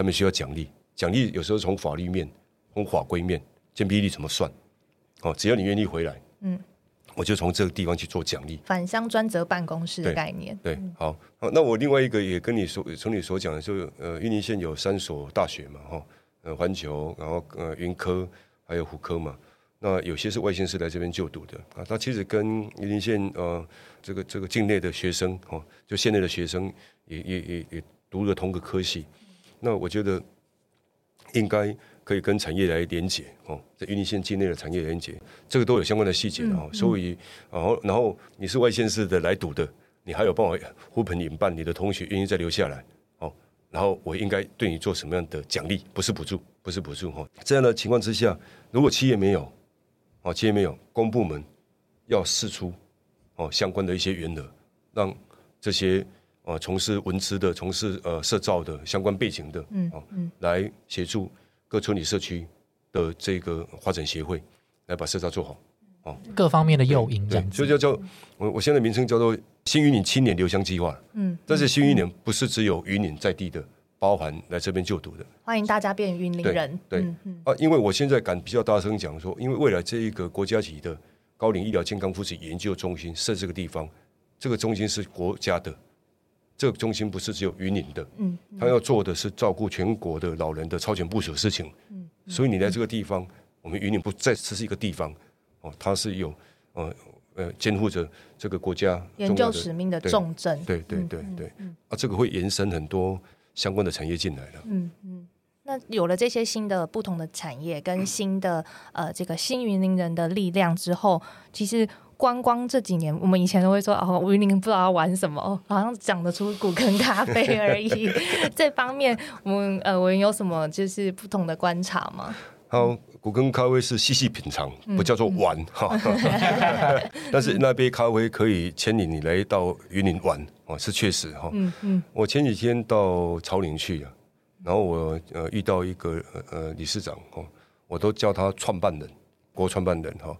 他们需要奖励，奖励有时候从法律面、从法规面，建蔽率怎么算？哦，只要你愿意回来，嗯，我就从这个地方去做奖励。返乡专责办公室的概念。对，好，好，那我另外一个也跟你说，从你所讲的，就呃，云林县有三所大学嘛，哈，呃，环球，然后呃，云科，还有虎科嘛。那有些是外县市来这边就读的啊，他其实跟云林县呃这个这个境内的学生哦，就县内的学生也也也也读了同个科系。那我觉得应该可以跟产业来连接哦，在云林县境内的产业连接，这个都有相关的细节的哦。所以，然后然后你是外县市的来读的，你还有办法呼朋引伴，你的同学愿意再留下来哦。然后我应该对你做什么样的奖励？不是补助，不是补助哈。这样的情况之下，如果企业没有哦，企业没有，公部门要释出哦相关的一些原额，让这些呃从事文资的、从事呃社造的相关背景的，嗯哦，来协助各村里社区的这个发展协会来把社造做好。哦各方面的诱因这对样，子所以叫叫我我现在名称叫做新云岭青年留乡计划。嗯，但是新云岭不是只有云岭在地的，包含来这边就读的。欢迎大家变云林对人。对啊，因为我现在敢比较大声讲说，因为未来这一个国家级的高龄医疗健康福祉研究中心设这个地方，这个中心是国家的，这个中心不是只有云林的，嗯，他要做的是照顾全国的老人的超前部署的事情，嗯，所以你来这个地方，我们云林不再只是一个地方，哦，它是有呃呃肩负着这个国家研究使命的重症。对对对对，啊，这个会延伸很多相关的产业进来了。嗯嗯。那有了这些新的不同的产业跟新的呃这个新云林人的力量之后，其实观光这几年，我们以前都会说哦，云林不知道要玩什么，哦好像讲得出古坑咖啡而已。这方面，我们呃，我们有什么就是不同的观察吗？好，古根咖啡是细细品尝，不叫做玩哈。但是那杯咖啡可以牵引你来到云林玩哦，是确实哈。嗯嗯我前几天到草岭去啊，然后我呃遇到一个呃呃理事长哦，我都叫他创办人，国创办人哈。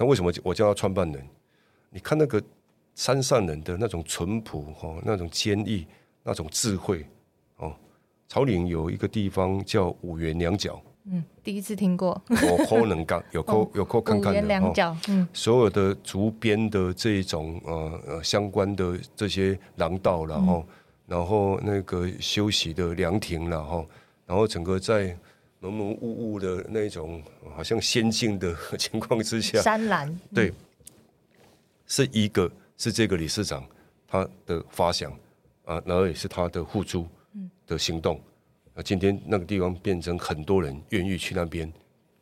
那为什么我叫他创办人？你看那个山上人的那种淳朴哈，那种坚毅，那种智慧哦。草岭有一个地方叫五元两角，嗯，第一次听过我可能干有空有空看五元看。两角。嗯所有的竹编的这种呃呃相关的这些廊道，然后、然后那个休息的凉亭，然后然后整个在蒙蒙雾雾的那种好像仙境的 情况之下，山岚。对，是一个是这个理事长他的发想啊，然后也是他的付诸的行动。啊，今天那个地方变成很多人愿意去那边，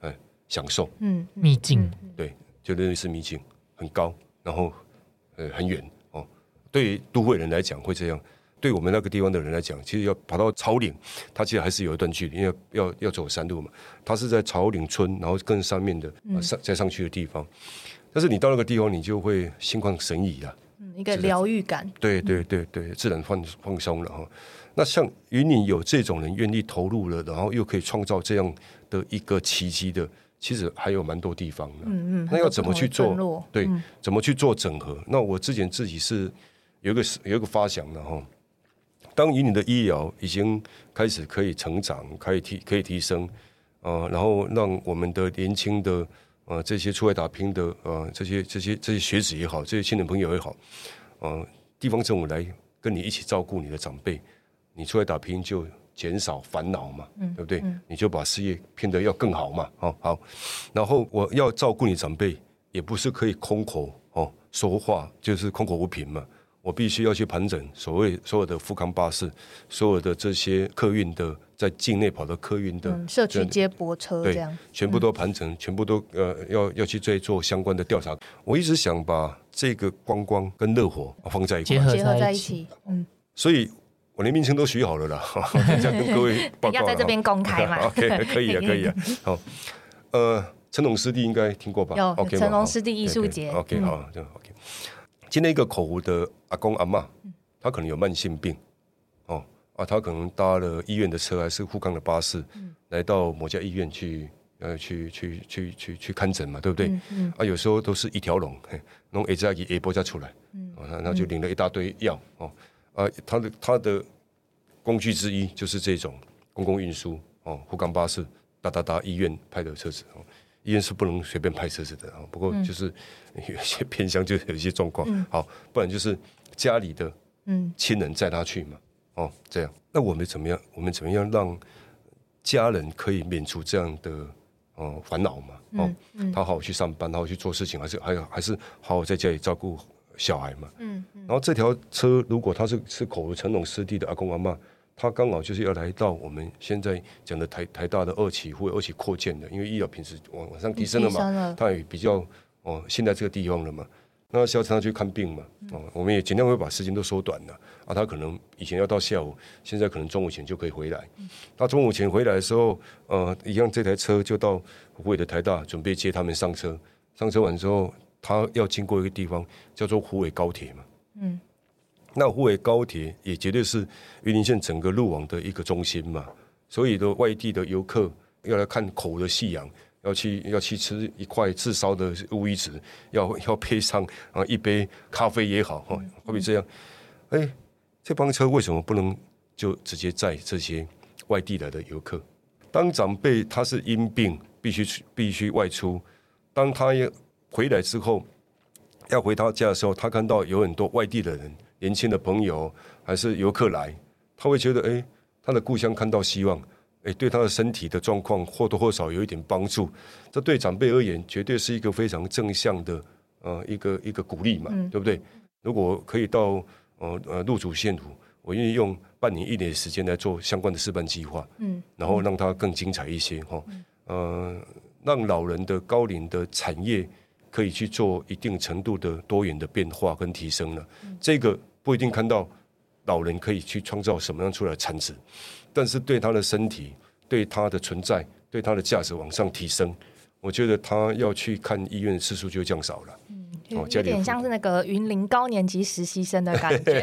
哎，享受，嗯秘境，对，就认为是秘境。很高，然后呃很远哦。对于都会人来讲会这样，对我们那个地方的人来讲，其实要跑到草岭，它其实还是有一段距离，因为要要走山路嘛。它是在草岭村，然后更上面的上再上去的地方。但是你到那个地方，你就会心旷神怡啊，嗯，一个疗愈感。对对对对，自然放放松了哈。那像云岭有这种人愿意投入了，然后又可以创造这样的一个奇迹的，其实还有蛮多地方的。嗯嗯，那要怎么去做？对，怎么去做整合？那我之前自己是有一个有一个发想的哈。当以你的医疗已经开始可以成长，可以提可以提升，呃，然后让我们的年轻的呃这些出来打拼的呃这些这些这些学子也好，这些亲人朋友也好，呃，地方政府来跟你一起照顾你的长辈，你出来打拼就减少烦恼嘛，对不对？你就把事业拼得要更好嘛，哦好，然后我要照顾你长辈，也不是可以空口哦说话，就是空口无凭嘛。我必须要去盘整所谓所有的富康巴士，所有的这些客运的在境内跑的客运的嗯，社区接驳车这对样。，全部都盘成，全部都呃要要去再做相关的调查。我一直想把这个观光跟热火放在一块，结合在在一一起，嗯，所以我连名称都取好了啦，这样跟各位报告要在这边公开嘛。OK，可以啊，可以啊。好，呃，成龙师弟应该听过吧？有成龙师弟艺术节。OK，嗯。好，这样 OK。今天一个口湖的阿公阿妈，他可能有慢性病，哦啊，他可能搭了医院的车还是富康的巴士，来到某家医院去呃去去去去去看诊嘛，对不对？嗯嗯。啊，有时候都是一条龙，嘿，弄一只一波再出来，嗯，那那就领了一大堆药哦，啊，他的他的工具之一就是这种公共运输哦，富康巴士哒哒哒医院派的车子哦，医院是不能随便拍车子的啊，不过就是 有一些偏乡就有一些状况，好，不然就是家里的嗯亲人载他去嘛，哦，这样，那我们怎么样？我们怎么样让家人可以免除这样的哦烦恼嘛？哦，他好好去上班，好好去做事情，还是还有还是好好在家里照顾小孩嘛？嗯然后这条车如果他是是口如成龙师弟的阿公阿妈，他刚好就是要来到我们现在讲的台台大的二期或二期扩建的，因为医疗品质往往上提升了嘛，他也比较哦现在这个地方了嘛。那是要常常去看病嘛，哦，我们也尽量会把时间都缩短了啊。他可能以前要到下午，现在可能中午前就可以回来。他中午前回来的时候，呃，一样这台车就到湖北的台大准备接他们上车。上车完之后，他要经过一个地方叫做湖北高铁嘛。嗯，那湖北高铁也绝对是云林县整个路网的一个中心嘛，所以的外地的游客要来看口的夕阳，要去要去吃一块自烧的乌鱼子，要要配上啊一杯咖啡也好，哈，会比这样，哎，这帮车为什么不能就直接载这些外地来的游客？当长辈他是因病必须去必须外出，当他要回来之后，要回他家的时候，他看到有很多外地的人，年轻的朋友还是游客来，他会觉得，哎，他的故乡看到希望，哎，对他的身体的状况或多或少有一点帮助。这对长辈而言，绝对是一个非常正向的，呃，一个一个鼓励嘛，对不对？如果可以到呃呃入主县府，我愿意用半年一年的时间来做相关的示范计划，嗯，然后让它更精彩一些哈，呃，让老人的高龄的产业可以去做一定程度的多元的变化跟提升了。这个不一定看到老人可以去创造什么样出来的产值，但是对他的身体、对他的存在、对他的价值往上提升，我觉得他要去看医院的次数就降少了。有有哦有点像是那个云林高年级实习生的感觉，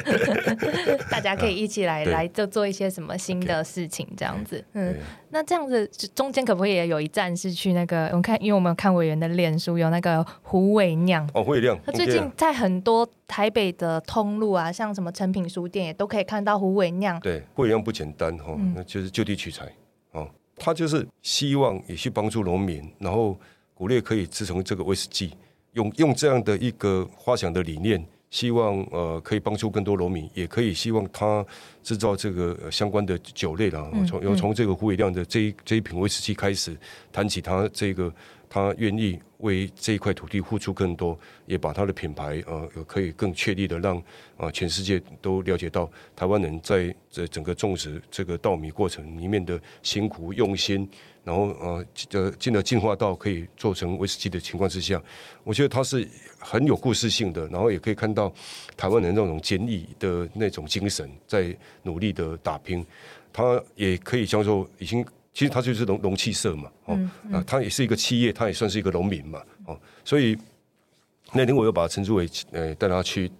大家可以一起来对来就做一些什么新的事情，这样子。嗯，那这样子中间可不可以也有一站是去那个？我们看，因为我们有看委员的脸书有那个胡伟酿。哦，胡伟亮，他最近啊在很多台北的通路啊，像什么成品书店，也都可以看到胡伟酿。对，会亮不简单哈、嗯那就是就地取材哦。他就是希望也去帮助农民，然后鼓励可以制成这个威士忌，用用这样的一个花想的理念，希望呃可以帮助更多农民，也可以希望他制造这个、呃相关的酒类啦。嗯从由从这个胡伟亮的这一这一品威士忌开始谈起，他这个他愿意为这一块土地付出更多，也把他的品牌呃可以更确立的让啊全世界都了解到台湾人在这整个种植这个稻米过程里面的辛苦用心，然后呃呃进而进化到可以做成威士忌的情况之下，我觉得它是很有故事性的，然后也可以看到台湾人那种坚毅的那种精神，在努力的打拼。它也可以叫做已经，其实它就是农农气社嘛，哦，啊，它也是一个企业，它也算是一个农民嘛，哦，所以那天我又把陈志伟呃带他去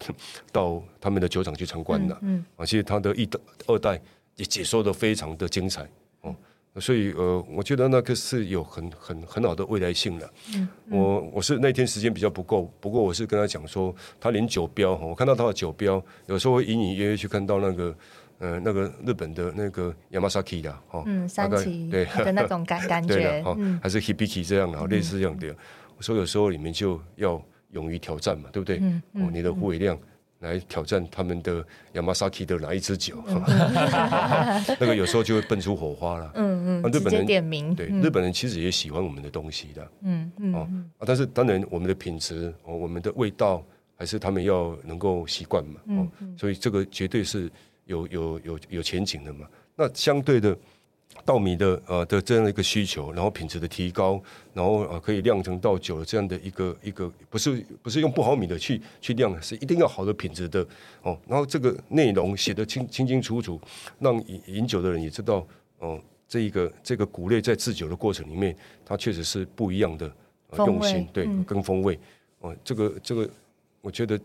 到他们的酒厂去参观了，嗯，啊，其实他的一代二代也解说的非常的精彩，哦，所以呃，我觉得那个是有很很很好的未来性的。嗯，我我是那天时间比较不够，不过我是跟他讲说，他连酒标，我看到他的酒标，有时候会隐隐约约去看到那个。呃，那个日本的那个 Yamazaki 的哦，嗯，三崎对的那种感 感觉，哦，还是 Hibiki 这样的，类似这样的。所以有时候你们就要勇于挑战嘛，对不对？嗯哦，你的胡伟亮来挑战他们的 Yamazaki 的哪一支酒？那个有时候就会蹦出火花了。嗯嗯，日本人点名，对，日本人其实也喜欢我们的东西的。嗯嗯哦啊，但是当然我们的品质，哦，我们的味道，还是他们要能够习惯嘛。哦，所以这个绝对是。有有有有前景的嘛？那相对的稻米的呃的这样的一个需求，然后品质的提高，然后呃可以酿成到酒的这样的一个一个，不是不是用不好米的去去酿，是一定要好的品质的哦。然后这个内容写的清清清楚楚，让饮饮酒的人也知道哦，这一个这个谷类在制酒的过程里面，它确实是不一样的用心，对，跟风味哦。这个这个，我觉得。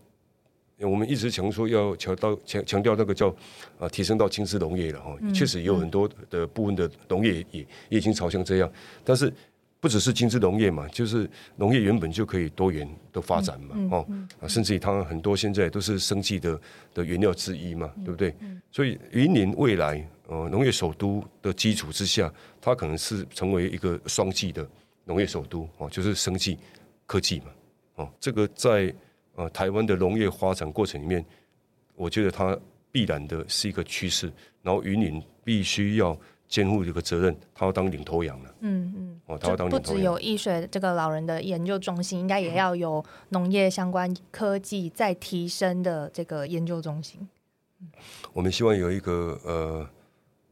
我们一直强说要强到强强调那个叫啊提升到精致农业了哈，确实有很多的部分的农业也也已经朝向这样，但是不只是精致农业嘛，就是农业原本就可以多元的发展嘛，哦啊，甚至于它很多现在都是生计的的原料之一嘛，对不对？所以云林未来呃农业首都的基础之下，它可能是成为一个双季的农业首都哦，就是生计科技嘛，哦，这个在。呃，台湾的农业发展过程里面，我觉得它必然的是一个趋势。然后云林必须要肩负这个责任，他要当领头羊了。嗯嗯，哦，他要当领头羊。不只有易水这个老人的研究中心，应该也要有农业相关科技再提升的这个研究中心。我们希望有一个呃，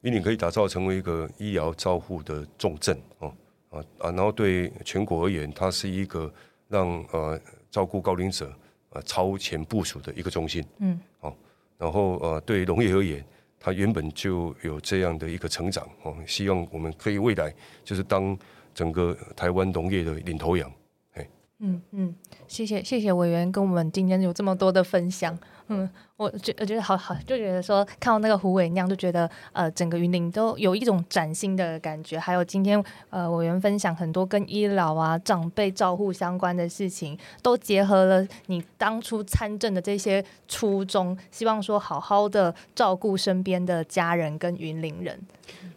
云林可以打造成为一个医疗照护的重镇哦啊啊，然后对全国而言，它是一个让呃照顾高龄者。呃，超前部署的一个中心，嗯，哦，然后呃，对农业而言，它原本就有这样的一个成长，哦，希望我们可以未来就是当整个台湾农业的领头羊，哎，嗯嗯，谢谢谢谢委员跟我们今天有这么多的分享，嗯。我觉我觉得好好，就觉得说看到那个胡伟酿，就觉得呃，整个云林都有一种崭新的感觉。还有今天呃，委员分享很多跟医疗啊、长辈照护相关的事情，都结合了你当初参政的这些初衷，希望说好好的照顾身边的家人跟云林人。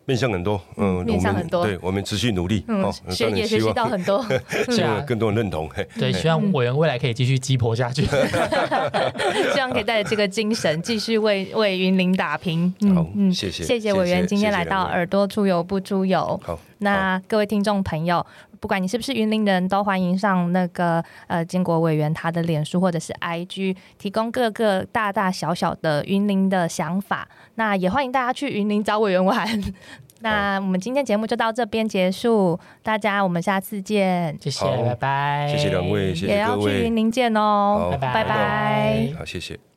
面向很多，嗯，面向很多，对我们持续努力，嗯，学也学习到很多，希望更多人认同。对，希望委员未来可以继续鸡婆下去，希望可以带着这个。精神继续为为云林打拼。嗯嗯，谢谢谢谢委员今天来到耳朵出游不出游。好，那各位听众朋友，不管你是不是云林人都欢迎上那个呃建国委员他的脸书或者是 IG，提供各个大大小小的云林的想法。那也欢迎大家去云林找委员玩。那我们今天节目就到这边结束，大家我们下次见。谢谢，拜拜。谢谢两位，谢谢也要去云林见哦，拜拜。好，谢谢。